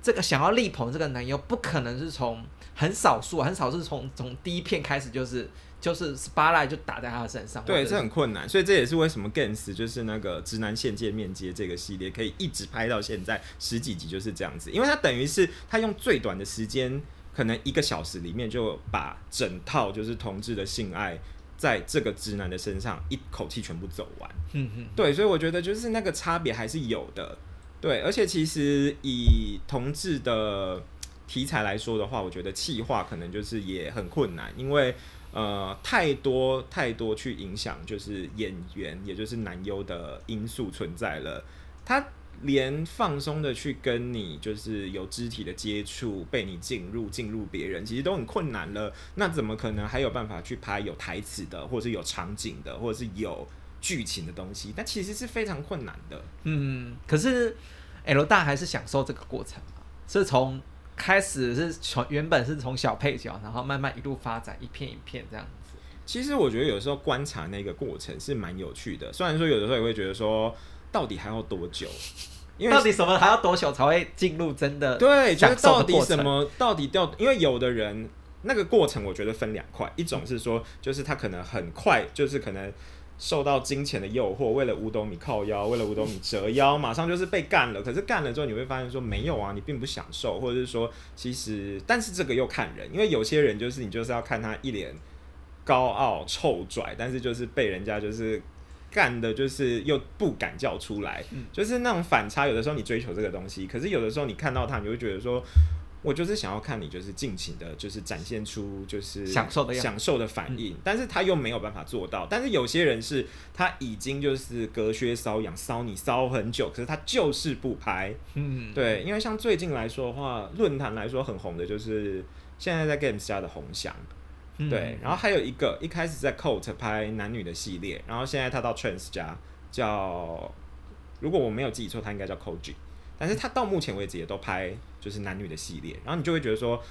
这个想要力捧这个男优，不可能是从很少数，很少是从从第一片开始就是。就是 spotlight 就打在他的身上，对，这很困难，所以这也是为什么 Gens 就是那个直男线界面接这个系列可以一直拍到现在十几集就是这样子，因为他等于是他用最短的时间，可能一个小时里面就把整套就是同志的性爱在这个直男的身上一口气全部走完，嗯嗯，对，所以我觉得就是那个差别还是有的，对，而且其实以同志的题材来说的话，我觉得气化可能就是也很困难，因为。呃，太多太多去影响，就是演员，也就是男优的因素存在了。他连放松的去跟你，就是有肢体的接触，被你进入进入别人，其实都很困难了。那怎么可能还有办法去拍有台词的，或者是有场景的，或者是有剧情的东西？但其实是非常困难的。嗯，可是 L 大还是享受这个过程嘛？是从。开始是从原本是从小配角，然后慢慢一路发展，一片一片这样子。其实我觉得有时候观察那个过程是蛮有趣的，虽然说有的时候也会觉得说，到底还要多久？[laughs] 因为到底什么还要多久才会进入真的？对，就是到底什么？到底掉？因为有的人那个过程，我觉得分两块，一种是说，就是他可能很快，就是可能。受到金钱的诱惑，为了五斗米靠腰，为了五斗米折腰，[laughs] 马上就是被干了。可是干了之后，你会发现说没有啊，你并不享受，或者是说其实，但是这个又看人，因为有些人就是你就是要看他一脸高傲臭拽，但是就是被人家就是干的，就是又不敢叫出来，就是那种反差。有的时候你追求这个东西，可是有的时候你看到他，你会觉得说。我就是想要看你，就是尽情的，就是展现出就是享受的享受的反应，但是他又没有办法做到。但是有些人是他已经就是隔靴搔痒，搔你搔很久，可是他就是不拍。嗯，对，因为像最近来说的话，论坛来说很红的就是现在在 Games 家的红翔，对，然后还有一个一开始在 Coat 拍男女的系列，然后现在他到 Trans 家叫，如果我没有记错，他应该叫 Koji。但是他到目前为止也都拍就是男女的系列，然后你就会觉得说，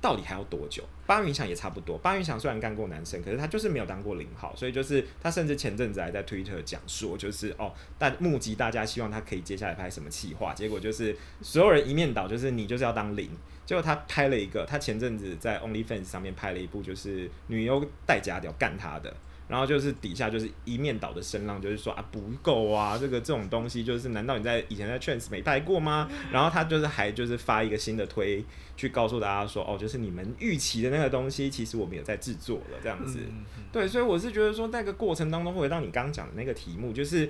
到底还要多久？八云翔也差不多，八云翔虽然干过男生，可是他就是没有当过零号，所以就是他甚至前阵子还在 Twitter 讲说，就是哦，但募集大家希望他可以接下来拍什么企划，结果就是所有人一面倒，就是你就是要当零，结果他拍了一个，他前阵子在 OnlyFans 上面拍了一部，就是女优带假屌干他的。然后就是底下就是一面倒的声浪，就是说啊不够啊，这个这种东西就是难道你在以前在 Trans 没拍过吗？然后他就是还就是发一个新的推，去告诉大家说哦，就是你们预期的那个东西，其实我们有在制作了这样子。对，所以我是觉得说那个过程当中，回到你刚刚讲的那个题目，就是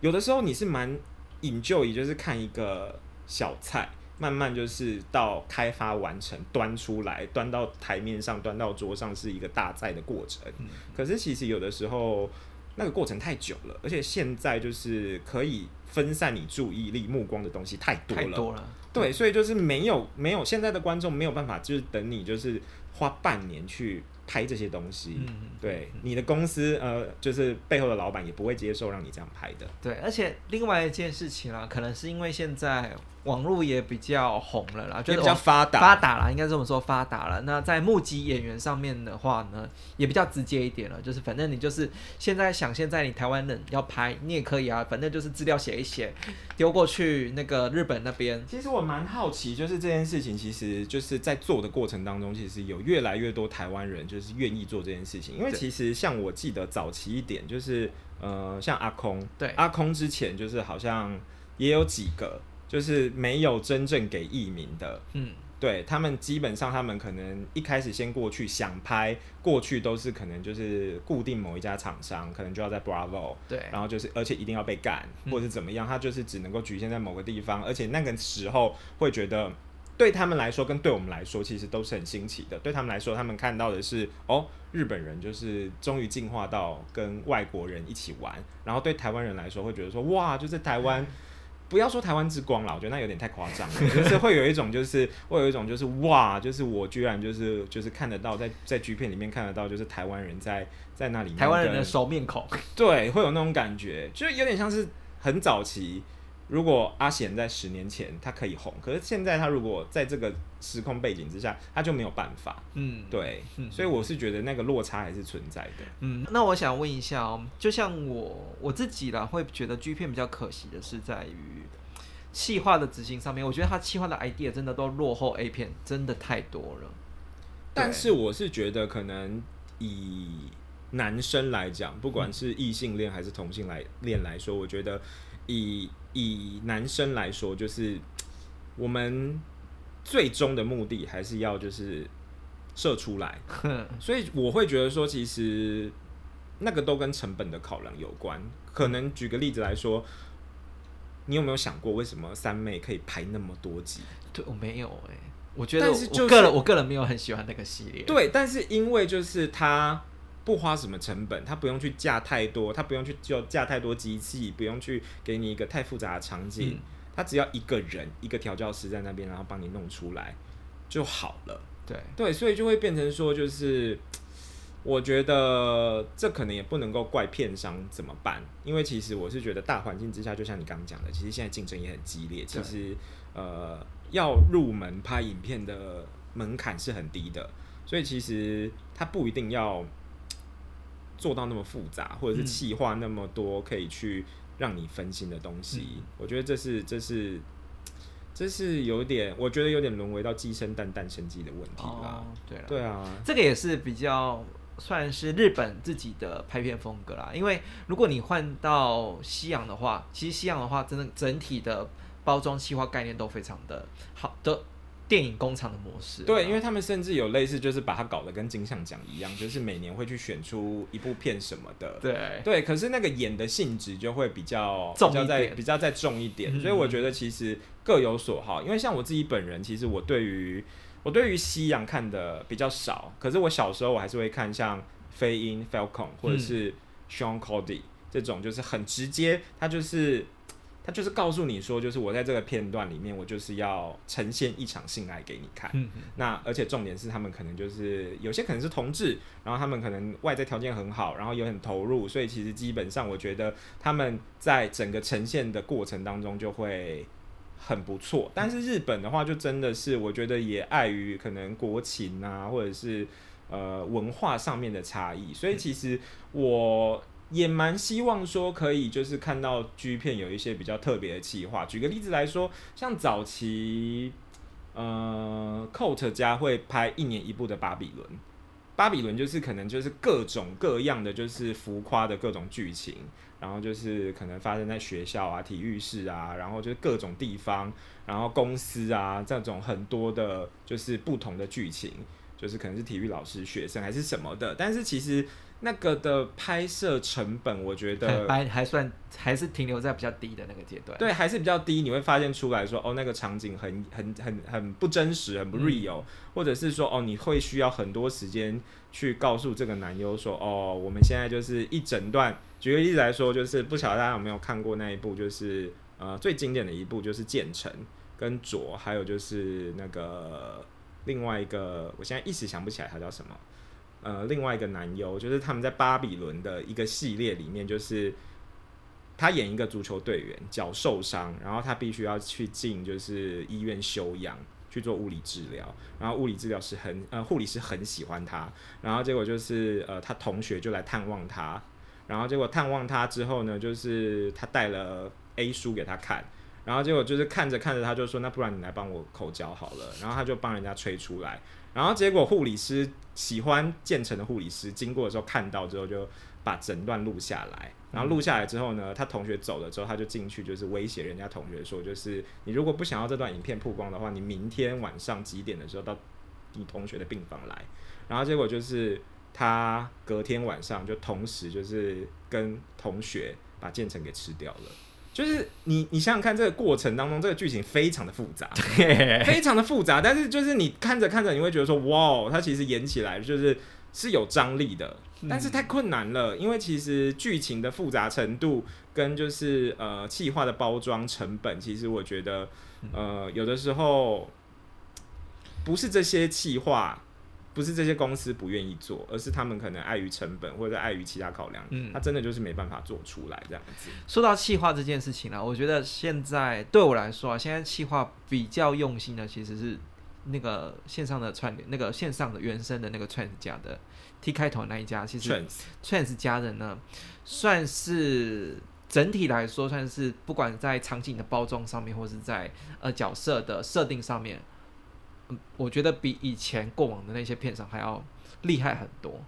有的时候你是蛮引咎，也就是看一个小菜。慢慢就是到开发完成，端出来，端到台面上，端到桌上是一个大赛的过程。可是其实有的时候那个过程太久了，而且现在就是可以分散你注意力、目光的东西太多了。太多了。对，所以就是没有没有现在的观众没有办法，就是等你就是花半年去。拍这些东西。嗯，对，你的公司呃，就是背后的老板也不会接受让你这样拍的。对，而且另外一件事情啊，可能是因为现在。网络也比较红了啦，就比较发达发达了，应该这么说发达了。那在募集演员上面的话呢，也比较直接一点了，就是反正你就是现在想现在你台湾人要拍，你也可以啊，反正就是资料写一写，丢过去那个日本那边。其实我蛮好奇，就是这件事情，其实就是在做的过程当中，其实有越来越多台湾人就是愿意做这件事情。因为其实像我记得早期一点，就是呃，像阿空，对阿空之前就是好像也有几个。就是没有真正给艺名的，嗯，对他们基本上他们可能一开始先过去想拍，过去都是可能就是固定某一家厂商，可能就要在 Bravo，对，然后就是而且一定要被干或者是怎么样，他就是只能够局限在某个地方，而且那个时候会觉得对他们来说跟对我们来说其实都是很新奇的，对他们来说他们看到的是哦日本人就是终于进化到跟外国人一起玩，然后对台湾人来说会觉得说哇就是台湾。不要说台湾之光了，我觉得那有点太夸张了。就是会有一种，就是 [laughs] 会有一种，就是哇，就是我居然就是就是看得到，在在剧片里面看得到，就是台湾人在在那里，台湾人的熟面孔，对，会有那种感觉，就有点像是很早期。如果阿贤在十年前他可以红，可是现在他如果在这个时空背景之下，他就没有办法。嗯，对，所以我是觉得那个落差还是存在的。嗯，那我想问一下哦，就像我我自己啦，会觉得剧片比较可惜的是在于气化的执行上面，我觉得他气化的 idea 真的都落后 A 片，真的太多了。但是我是觉得，可能以男生来讲，不管是异性恋还是同性来恋来说，我觉得以以男生来说，就是我们最终的目的还是要就是射出来，[laughs] 所以我会觉得说，其实那个都跟成本的考量有关。可能举个例子来说，你有没有想过，为什么三妹可以拍那么多集？对我没有哎，我觉得我个人我个人没有很喜欢那个系列。对，但是因为就是他。不花什么成本，他不用去架太多，他不用去就架太多机器，不用去给你一个太复杂的场景，他只要一个人一个调教师在那边，然后帮你弄出来就好了。对对，所以就会变成说，就是我觉得这可能也不能够怪片商怎么办，因为其实我是觉得大环境之下，就像你刚刚讲的，其实现在竞争也很激烈，其实呃要入门拍影片的门槛是很低的，所以其实他不一定要。做到那么复杂，或者是气化那么多可以去让你分心的东西，我觉得这是这是这是有点，我觉得有点沦为到鸡生蛋蛋生鸡的问题啦。对了，对啊，这个也是比较算是日本自己的拍片风格啦。因为如果你换到西洋的话，其实西洋的话，真的整体的包装气化概念都非常的好的。电影工厂的模式，对，因为他们甚至有类似，就是把它搞得跟金像奖一样，就是每年会去选出一部片什么的，对对。可是那个演的性质就会比较重一点，比较再重一点。所以我觉得其实各有所好。因为像我自己本人，其实我对于我对于西洋看的比较少，可是我小时候我还是会看像飞鹰 Falcon 或者是 Sean Cody 这种，就是很直接，它就是。他就是告诉你说，就是我在这个片段里面，我就是要呈现一场性爱给你看。那而且重点是，他们可能就是有些可能是同志，然后他们可能外在条件很好，然后也很投入，所以其实基本上我觉得他们在整个呈现的过程当中就会很不错。但是日本的话，就真的是我觉得也碍于可能国情啊，或者是呃文化上面的差异，所以其实我。也蛮希望说可以，就是看到 G 片有一些比较特别的企划。举个例子来说，像早期，呃，Coat 家会拍一年一部的《巴比伦》，《巴比伦》就是可能就是各种各样的就是浮夸的各种剧情，然后就是可能发生在学校啊、体育室啊，然后就是各种地方，然后公司啊这种很多的，就是不同的剧情，就是可能是体育老师、学生还是什么的，但是其实。那个的拍摄成本，我觉得还还算还是停留在比较低的那个阶段。对，还是比较低。你会发现出来说，哦，那个场景很很很很不真实，很不 real，或者是说，哦，你会需要很多时间去告诉这个男优说，哦，我们现在就是一整段。举个例子来说，就是不晓得大家有没有看过那一部，就是呃最经典的一部，就是《建成》跟左，还有就是那个另外一个，我现在一时想不起来他叫什么。呃另外一个男优，就是他们在巴比伦的一个系列里面，就是他演一个足球队员脚受伤，然后他必须要去进就是医院休养。去做物理治疗，然后物理治疗师很呃护理师很喜欢他，然后结果就是呃他同学就来探望他，然后结果探望他之后呢，就是他带了 A 书给他看，然后结果就是看着看着他就说那不然你来帮我口交好了，然后他就帮人家吹出来，然后结果护理师喜欢建成的护理师经过的时候看到之后就。把整段录下来，然后录下来之后呢，他同学走了之后，他就进去就是威胁人家同学说，就是你如果不想要这段影片曝光的话，你明天晚上几点的时候到你同学的病房来。然后结果就是他隔天晚上就同时就是跟同学把建成给吃掉了。就是你你想想看，这个过程当中，这个剧情非常的复杂，[laughs] 非常的复杂。但是就是你看着看着，你会觉得说，哇，它其实演起来就是是有张力的。但是太困难了，因为其实剧情的复杂程度跟就是呃气化的包装成本，其实我觉得呃有的时候不是这些气化，不是这些公司不愿意做，而是他们可能碍于成本或者碍于其他考量，嗯，他真的就是没办法做出来这样子。说到气化这件事情呢，我觉得现在对我来说啊，现在气化比较用心的其实是那个线上的串联，那个线上的原生的那个串家的。T 开头那一家，其实 Trans 家人呢，算是整体来说，算是不管在场景的包装上面，或是在呃角色的设定上面，嗯，我觉得比以前过往的那些片商还要厉害很多。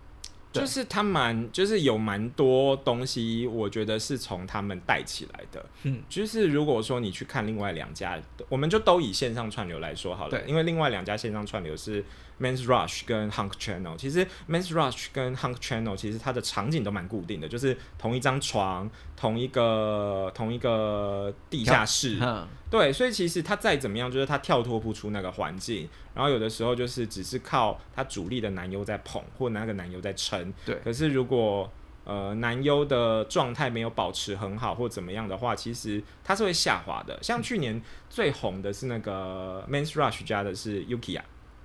就是他蛮，就是有蛮多东西，我觉得是从他们带起来的。嗯，就是如果说你去看另外两家，我们就都以线上串流来说好了，因为另外两家线上串流是。Men's Rush 跟 Hunk Channel，其实 Men's Rush 跟 Hunk Channel 其实它的场景都蛮固定的，就是同一张床，同一个同一个地下室，[laughs] 对，所以其实它再怎么样，就是它跳脱不出那个环境，然后有的时候就是只是靠它主力的男优在捧，或那个男优在撑，对。可是如果呃男优的状态没有保持很好或怎么样的话，其实它是会下滑的。像去年最红的是那个 Men's Rush 家的是 Yuki 啊。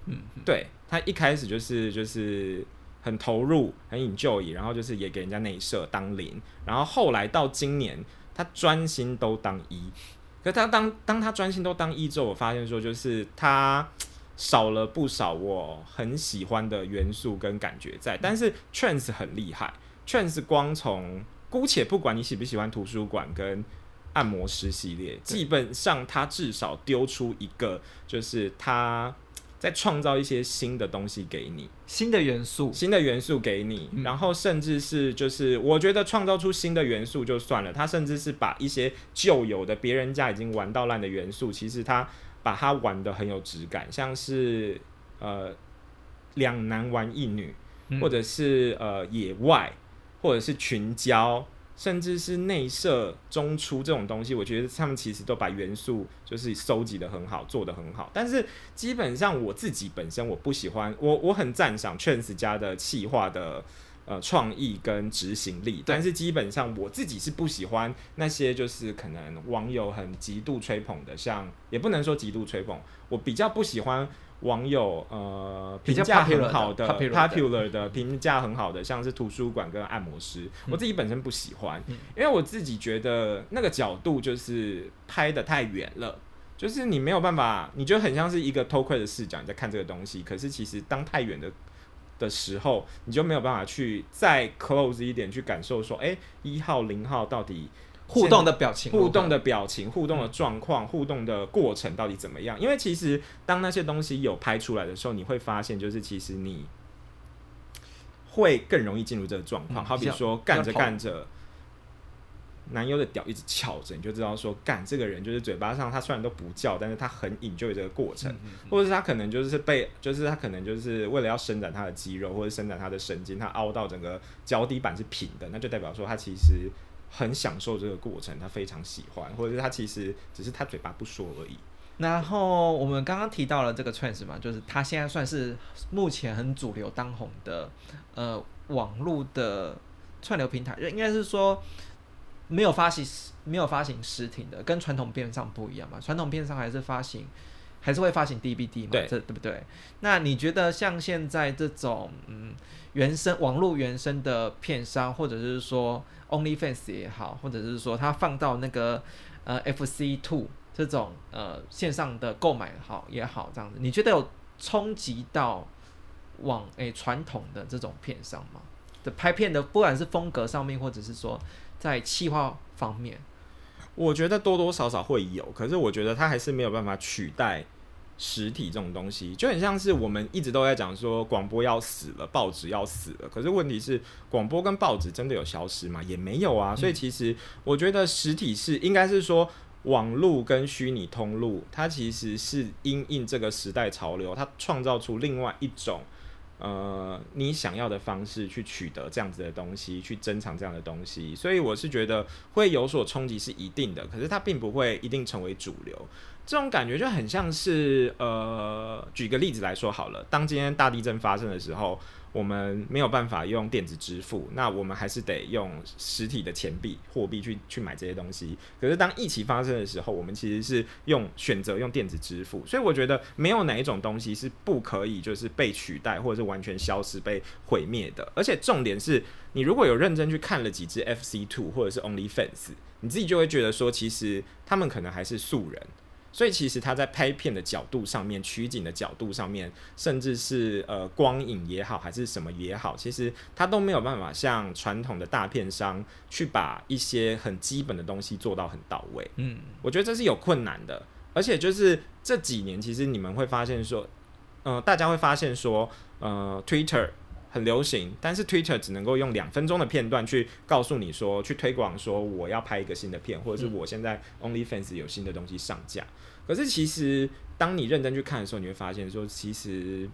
嗯，对他一开始就是就是很投入，很引就义，然后就是也给人家内射当零，然后后来到今年他专心都当一，可他当当他专心都当一之后，我发现说就是他少了不少我很喜欢的元素跟感觉在，但是 Trans 很厉害，Trans 光从姑且不管你喜不喜欢图书馆跟按摩师系列，基本上他至少丢出一个就是他。再创造一些新的东西给你，新的元素，新的元素给你，然后甚至是就是，我觉得创造出新的元素就算了，他甚至是把一些旧有的别人家已经玩到烂的元素，其实他把它玩的很有质感，像是呃两男玩一女，或者是呃野外，或者是群交。甚至是内设中出这种东西，我觉得他们其实都把元素就是收集的很好，做的很好。但是基本上我自己本身我不喜欢，我我很赞赏 Chance 家的企划的呃创意跟执行力，但是基本上我自己是不喜欢那些就是可能网友很极度吹捧的，像也不能说极度吹捧，我比较不喜欢。网友呃评价很好的 popular 的。评价很好的，像是图书馆跟按摩师，我自己本身不喜欢，因为我自己觉得那个角度就是拍的太远了，就是你没有办法，你觉得很像是一个偷窥的视角你在看这个东西，可是其实当太远的的时候，你就没有办法去再 close 一点去感受说，哎，一号零号到底。互动的表情，互动的表情，互动的状况，互动的过程到底怎么样？因为其实当那些东西有拍出来的时候，你会发现，就是其实你会更容易进入这个状况。好比说，干着干着，男优的屌一直翘着，你就知道说，干这个人就是嘴巴上他虽然都不叫，但是他很引就这个过程，或者是他可能就是被，就是他可能就是为了要伸展他的肌肉或者伸展他的神经，他凹到整个脚底板是平的，那就代表说他其实。很享受这个过程，他非常喜欢，或者是他其实只是他嘴巴不说而已。然后我们刚刚提到了这个 trans 嘛，就是他现在算是目前很主流当红的呃网络的串流平台，应该是说没有发行没有发行实体的，跟传统片上不一样嘛。传统片上还是发行还是会发行 DVD 嘛？对，这对不对？那你觉得像现在这种嗯原生网络原生的片商，或者是说 OnlyFans 也好，或者是说它放到那个呃 FC Two 这种呃线上的购买好也好这样子，你觉得有冲击到网诶传统的这种片商吗？的拍片的不管是风格上面，或者是说在气化方面。我觉得多多少少会有，可是我觉得它还是没有办法取代实体这种东西，就很像是我们一直都在讲说广播要死了，报纸要死了。可是问题是，广播跟报纸真的有消失吗？也没有啊。所以其实我觉得实体是应该是说网络跟虚拟通路，它其实是因应这个时代潮流，它创造出另外一种。呃，你想要的方式去取得这样子的东西，去珍藏这样的东西，所以我是觉得会有所冲击是一定的，可是它并不会一定成为主流。这种感觉就很像是，呃，举个例子来说好了，当今天大地震发生的时候。我们没有办法用电子支付，那我们还是得用实体的钱币、货币去去买这些东西。可是当疫情发生的时候，我们其实是用选择用电子支付，所以我觉得没有哪一种东西是不可以就是被取代或者是完全消失、被毁灭的。而且重点是你如果有认真去看了几支 FC Two 或者是 OnlyFans，你自己就会觉得说，其实他们可能还是素人。所以其实他在拍片的角度上面、取景的角度上面，甚至是呃光影也好，还是什么也好，其实他都没有办法像传统的大片商去把一些很基本的东西做到很到位。嗯，我觉得这是有困难的。而且就是这几年，其实你们会发现说，呃，大家会发现说，呃，Twitter。很流行，但是 Twitter 只能够用两分钟的片段去告诉你说，去推广说我要拍一个新的片，或者是我现在 OnlyFans 有新的东西上架。可是其实当你认真去看的时候，你会发现说，其实。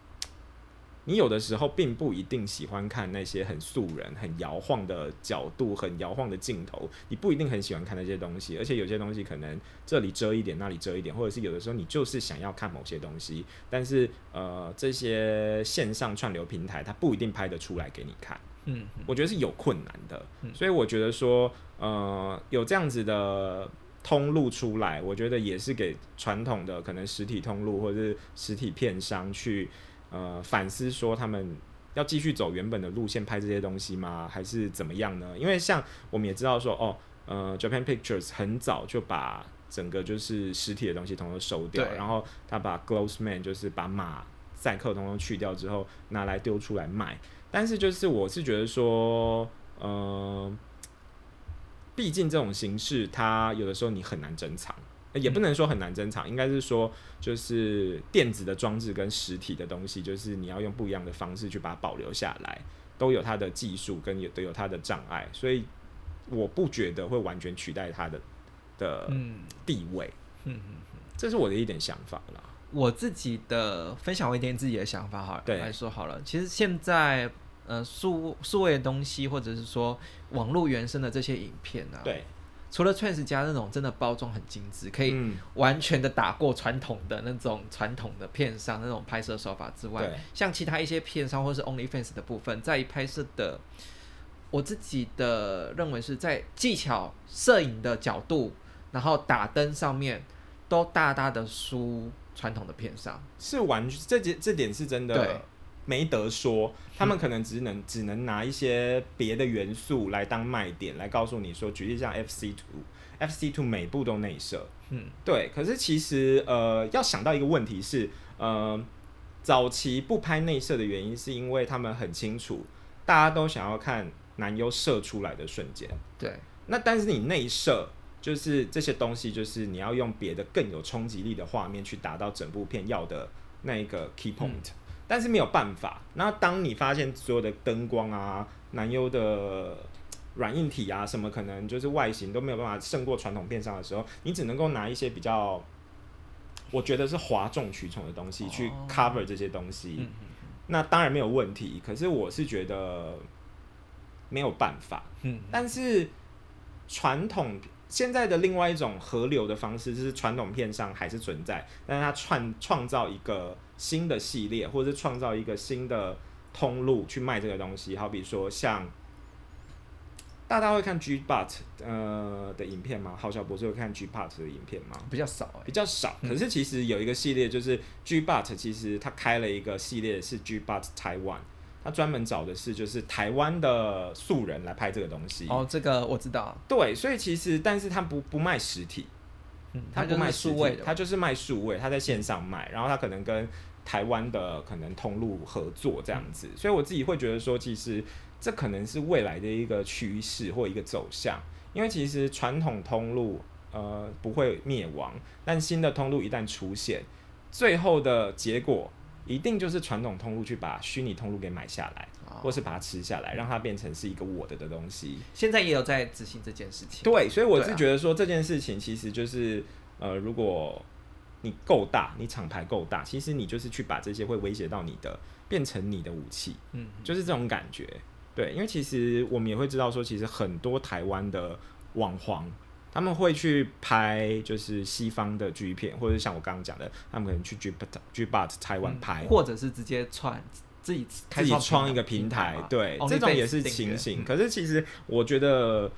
你有的时候并不一定喜欢看那些很素人、很摇晃的角度、很摇晃的镜头，你不一定很喜欢看那些东西，而且有些东西可能这里遮一点，那里遮一点，或者是有的时候你就是想要看某些东西，但是呃，这些线上串流平台它不一定拍得出来给你看，嗯，我觉得是有困难的，所以我觉得说呃，有这样子的通路出来，我觉得也是给传统的可能实体通路或者是实体片商去。呃，反思说他们要继续走原本的路线拍这些东西吗？还是怎么样呢？因为像我们也知道说，哦，呃，Japan Pictures 很早就把整个就是实体的东西统统收掉，然后他把 Glossman 就是把马赛克统统去掉之后拿来丢出来卖。但是就是我是觉得说，呃，毕竟这种形式它有的时候你很难珍藏。也不能说很难珍藏，应该是说，就是电子的装置跟实体的东西，就是你要用不一样的方式去把它保留下来，都有它的技术跟有都有它的障碍，所以我不觉得会完全取代它的的地位。嗯嗯嗯，这是我的一点想法啦。我自己的分享一点自己的想法哈，来说好了。其实现在呃数数位的东西，或者是说网络原生的这些影片啊，对。除了 Trans 家那种真的包装很精致，可以完全的打过传统的那种传统的片商那种拍摄手法之外，像其他一些片商或是 OnlyFans 的部分，在拍摄的，我自己的认为是在技巧、摄影的角度，然后打灯上面，都大大的输传统的片商，是完这这这点是真的。没得说，他们可能只能只能拿一些别的元素来当卖点，来告诉你说，举例像 F C Two，F C Two 每部都内设，嗯，对。可是其实呃，要想到一个问题是，呃，早期不拍内设的原因是因为他们很清楚，大家都想要看男优射出来的瞬间，对。那但是你内设就是这些东西，就是你要用别的更有冲击力的画面去达到整部片要的那一个 key point。但是没有办法。那当你发现所有的灯光啊、男优的软硬体啊，什么可能就是外形都没有办法胜过传统片上的时候，你只能够拿一些比较，我觉得是哗众取宠的东西去 cover 这些东西。那当然没有问题。可是我是觉得没有办法。嗯。但是传统现在的另外一种河流的方式，就是传统片上还是存在，但是它创创造一个。新的系列，或者是创造一个新的通路去卖这个东西，好比说像大家会看 G But 呃的影片吗？郝小博士会看 G But 的影片吗？比较少，比较少。可是其实有一个系列，就是 G But，其实他开了一个系列是 G But Taiwan，他专门找的是就是台湾的素人来拍这个东西。哦，这个我知道。对，所以其实但是他不不卖实体，嗯，他不卖数位的，他就是卖数位，他在线上卖，然后他可能跟台湾的可能通路合作这样子。所以我自己会觉得说，其实。这可能是未来的一个趋势或一个走向，因为其实传统通路呃不会灭亡，但新的通路一旦出现，最后的结果一定就是传统通路去把虚拟通路给买下来，或是把它吃下来，让它变成是一个我的的东西。现在也有在执行这件事情。对，所以我是觉得说这件事情其实就是呃，如果你够大，你厂牌够大，其实你就是去把这些会威胁到你的变成你的武器，嗯，就是这种感觉。对，因为其实我们也会知道说，其实很多台湾的网黄，他们会去拍就是西方的剧片，或者像我刚刚讲的，他们可能去 G G But 台湾拍，或者是直接创自己自己创一个平台，对，这种也是情形。可是其实我觉得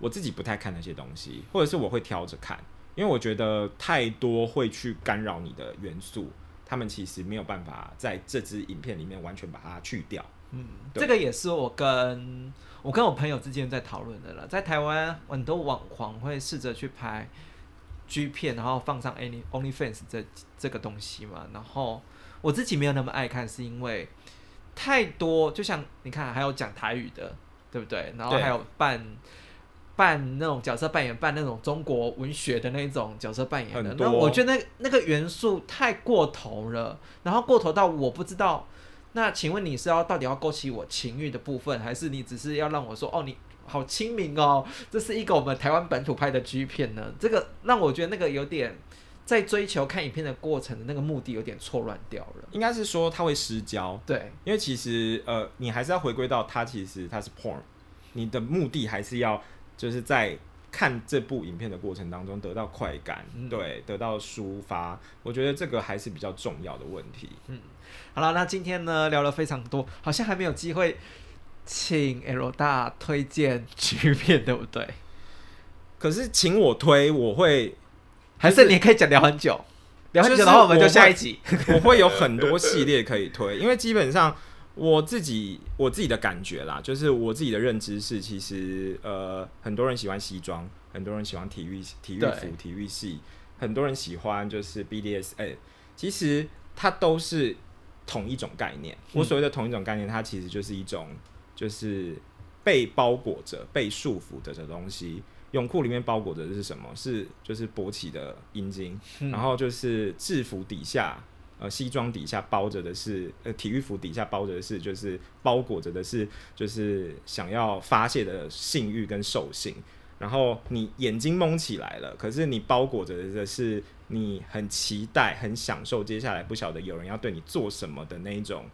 我自己不太看那些东西，或者是我会挑着看，因为我觉得太多会去干扰你的元素，他们其实没有办法在这支影片里面完全把它去掉。嗯，这个也是我跟我跟我朋友之间在讨论的了。在台湾，很多网黄会试着去拍 G 片，然后放上 Any OnlyFans 这这个东西嘛。然后我自己没有那么爱看，是因为太多，就像你看，还有讲台语的，对不对？然后还有扮扮那种角色扮演，扮那种中国文学的那种角色扮演的。那我觉得那那个元素太过头了，然后过头到我不知道。那请问你是要到底要勾起我情欲的部分，还是你只是要让我说哦你好亲民哦？这是一个我们台湾本土拍的 G 片呢？这个让我觉得那个有点在追求看影片的过程的那个目的有点错乱掉了。应该是说它会失焦，对，因为其实呃你还是要回归到它其实它是 porn，你的目的还是要就是在看这部影片的过程当中得到快感，对，得到抒发，我觉得这个还是比较重要的问题，嗯。好了，那今天呢聊了非常多，好像还没有机会请 L 大推荐剧片，对不对？可是请我推，我会还是你可以讲聊很久，聊很久的话，我们就下一集。我会有很多系列可以推，因为基本上我自己我自己的感觉啦，就是我自己的认知是，其实呃很多人喜欢西装，很多人喜欢体育体育服、体育系，很多人喜欢就是 BDSA，其实它都是。同一种概念，我所谓的同一种概念，它其实就是一种，就是被包裹着、被束缚着的东西。泳裤里面包裹着的是什么？是就是勃起的阴茎，然后就是制服底下，呃，西装底下包着的是，呃，体育服底下包着的是，就是包裹着的是，就是想要发泄的性欲跟兽性。然后你眼睛蒙起来了，可是你包裹着的是。你很期待、很享受接下来不晓得有人要对你做什么的那一种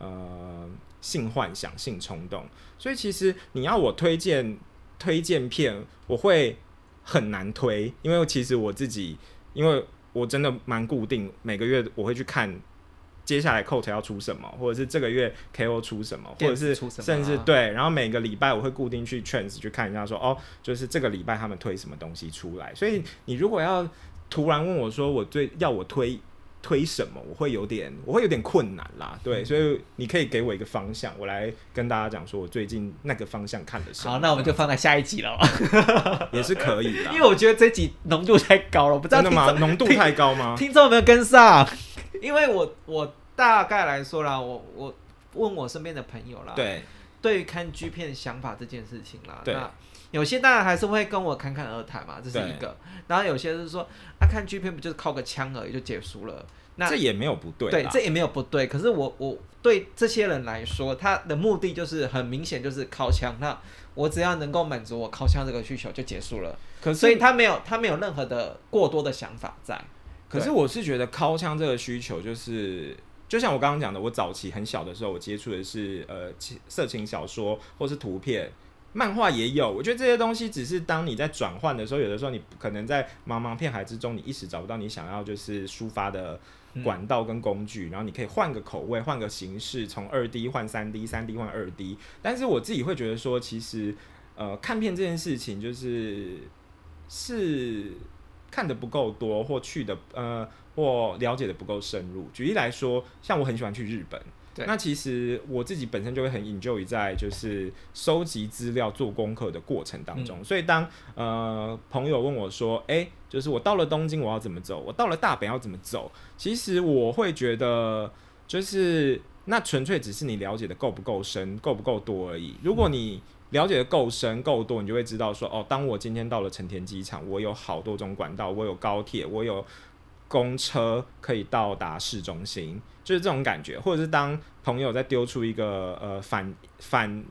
呃性幻想、性冲动，所以其实你要我推荐推荐片，我会很难推，因为其实我自己，因为我真的蛮固定，每个月我会去看接下来 c o t 要出什么，或者是这个月 KO 出什么，或者是甚至对，然后每个礼拜我会固定去 Trends 去看一下，说哦，就是这个礼拜他们推什么东西出来，所以你如果要。突然问我说：“我最要我推推什么？我会有点，我会有点困难啦。对，所以你可以给我一个方向，我来跟大家讲说，我最近那个方向看的是。好，那我们就放在下一集了，[laughs] 也是可以的。[laughs] 因为我觉得这集浓度太高了，不知道真的吗？浓度太高吗？听众有没有跟上？因为我我大概来说啦，我我问我身边的朋友啦，对，对于看 G 片想法这件事情啦，那。有些当然还是会跟我侃侃而谈嘛，这是一个。然后有些是说，啊，看剧片不就是靠个枪而已就结束了？那这也没有不对。对，这也没有不对。可是我我对这些人来说，他的目的就是很明显，就是靠枪。那我只要能够满足我靠枪这个需求就结束了。可是，所以他没有他没有任何的过多的想法在。可是我是觉得靠枪这个需求，就是就像我刚刚讲的，我早期很小的时候，我接触的是呃色情小说或是图片。漫画也有，我觉得这些东西只是当你在转换的时候，有的时候你可能在茫茫片海之中，你一时找不到你想要就是抒发的管道跟工具，然后你可以换个口味，换个形式，从二 D 换三 D，三 D 换二 D。但是我自己会觉得说，其实呃，看片这件事情就是是看的不够多，或去的呃，或了解的不够深入。举例来说，像我很喜欢去日本。那其实我自己本身就会很 enjoy 在就是收集资料、做功课的过程当中。所以当呃朋友问我说：“哎，就是我到了东京我要怎么走？我到了大阪要怎么走？”其实我会觉得，就是那纯粹只是你了解的够不够深、够不够多而已。如果你了解的够深、够多，你就会知道说：“哦，当我今天到了成田机场，我有好多种管道，我有高铁，我有公车可以到达市中心。”就是这种感觉，或者是当朋友在丢出一个呃反反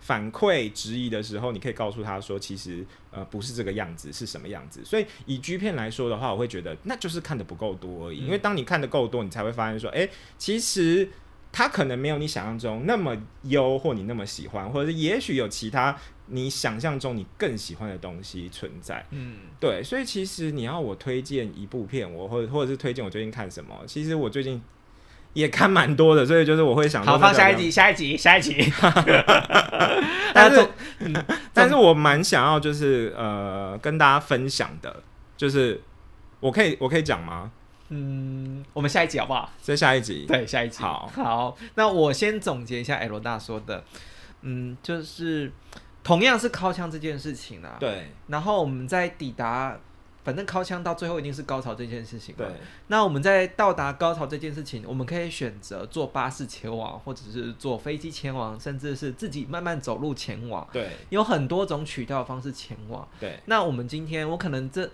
反馈质疑的时候，你可以告诉他说，其实呃不是这个样子，是什么样子。所以以 G 片来说的话，我会觉得那就是看的不够多而已。因为当你看的够多，你才会发现说，哎，其实他可能没有你想象中那么优，或你那么喜欢，或者是也许有其他你想象中你更喜欢的东西存在。嗯，对。所以其实你要我推荐一部片，我或者或者是推荐我最近看什么，其实我最近。也看蛮多的，所以就是我会想好放下一集，下一集，下一集。[laughs] 但是，[laughs] 但是我蛮想要就是呃跟大家分享的，就是我可以我可以讲吗？嗯，我们下一集好不好？再下一集，对，下一集。好，好，那我先总结一下 L 大说的，嗯，就是同样是靠枪这件事情啊，对，然后我们在抵达。反正靠枪到最后一定是高潮这件事情。对。那我们在到达高潮这件事情，我们可以选择坐巴士前往，或者是坐飞机前往，甚至是自己慢慢走路前往。对。有很多种渠道方式前往。对。那我们今天，我可能这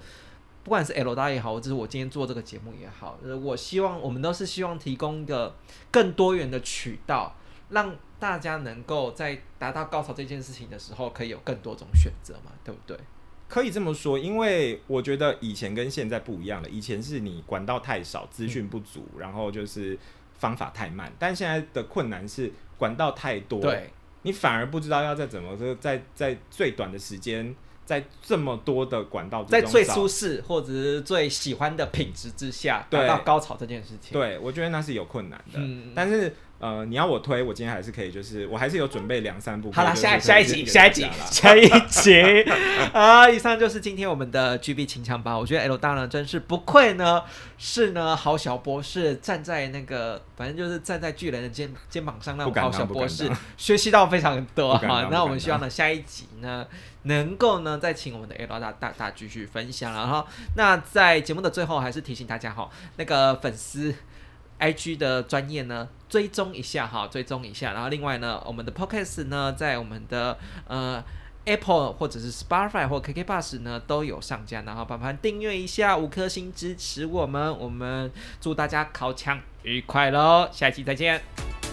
不管是 L 大也好，或者是我今天做这个节目也好，我希望我们都是希望提供一个更多元的渠道，让大家能够在达到高潮这件事情的时候，可以有更多种选择嘛，对不对？可以这么说，因为我觉得以前跟现在不一样了。以前是你管道太少，资讯不足，然后就是方法太慢。但现在的困难是管道太多，对，你反而不知道要在怎么在在最短的时间，在这么多的管道，在最舒适或者是最喜欢的品质之下达到高潮这件事情。对，我觉得那是有困难的，但是。呃，你要我推，我今天还是可以，就是我还是有准备两三部。好了，下 [laughs] 下一集，下一集，下一集啊！以上就是今天我们的 GB 清枪吧。我觉得 L 大呢，真是不愧呢，是呢好小博士，站在那个，反正就是站在巨人的肩肩膀上那种好小博士，学习到非常多哈。那我们希望呢，下一集。呢，能够呢再请我们的 L 大大大继续分享。然后，那在节目的最后，还是提醒大家哈，那个粉丝。I G 的专业呢，追踪一下哈，追踪一下。然后另外呢，我们的 Podcast 呢，在我们的呃 Apple 或者是 Spotify 或 KK Bus 呢都有上架。然后麻烦订阅一下，五颗星支持我们。我们祝大家考强愉快喽，下期再见。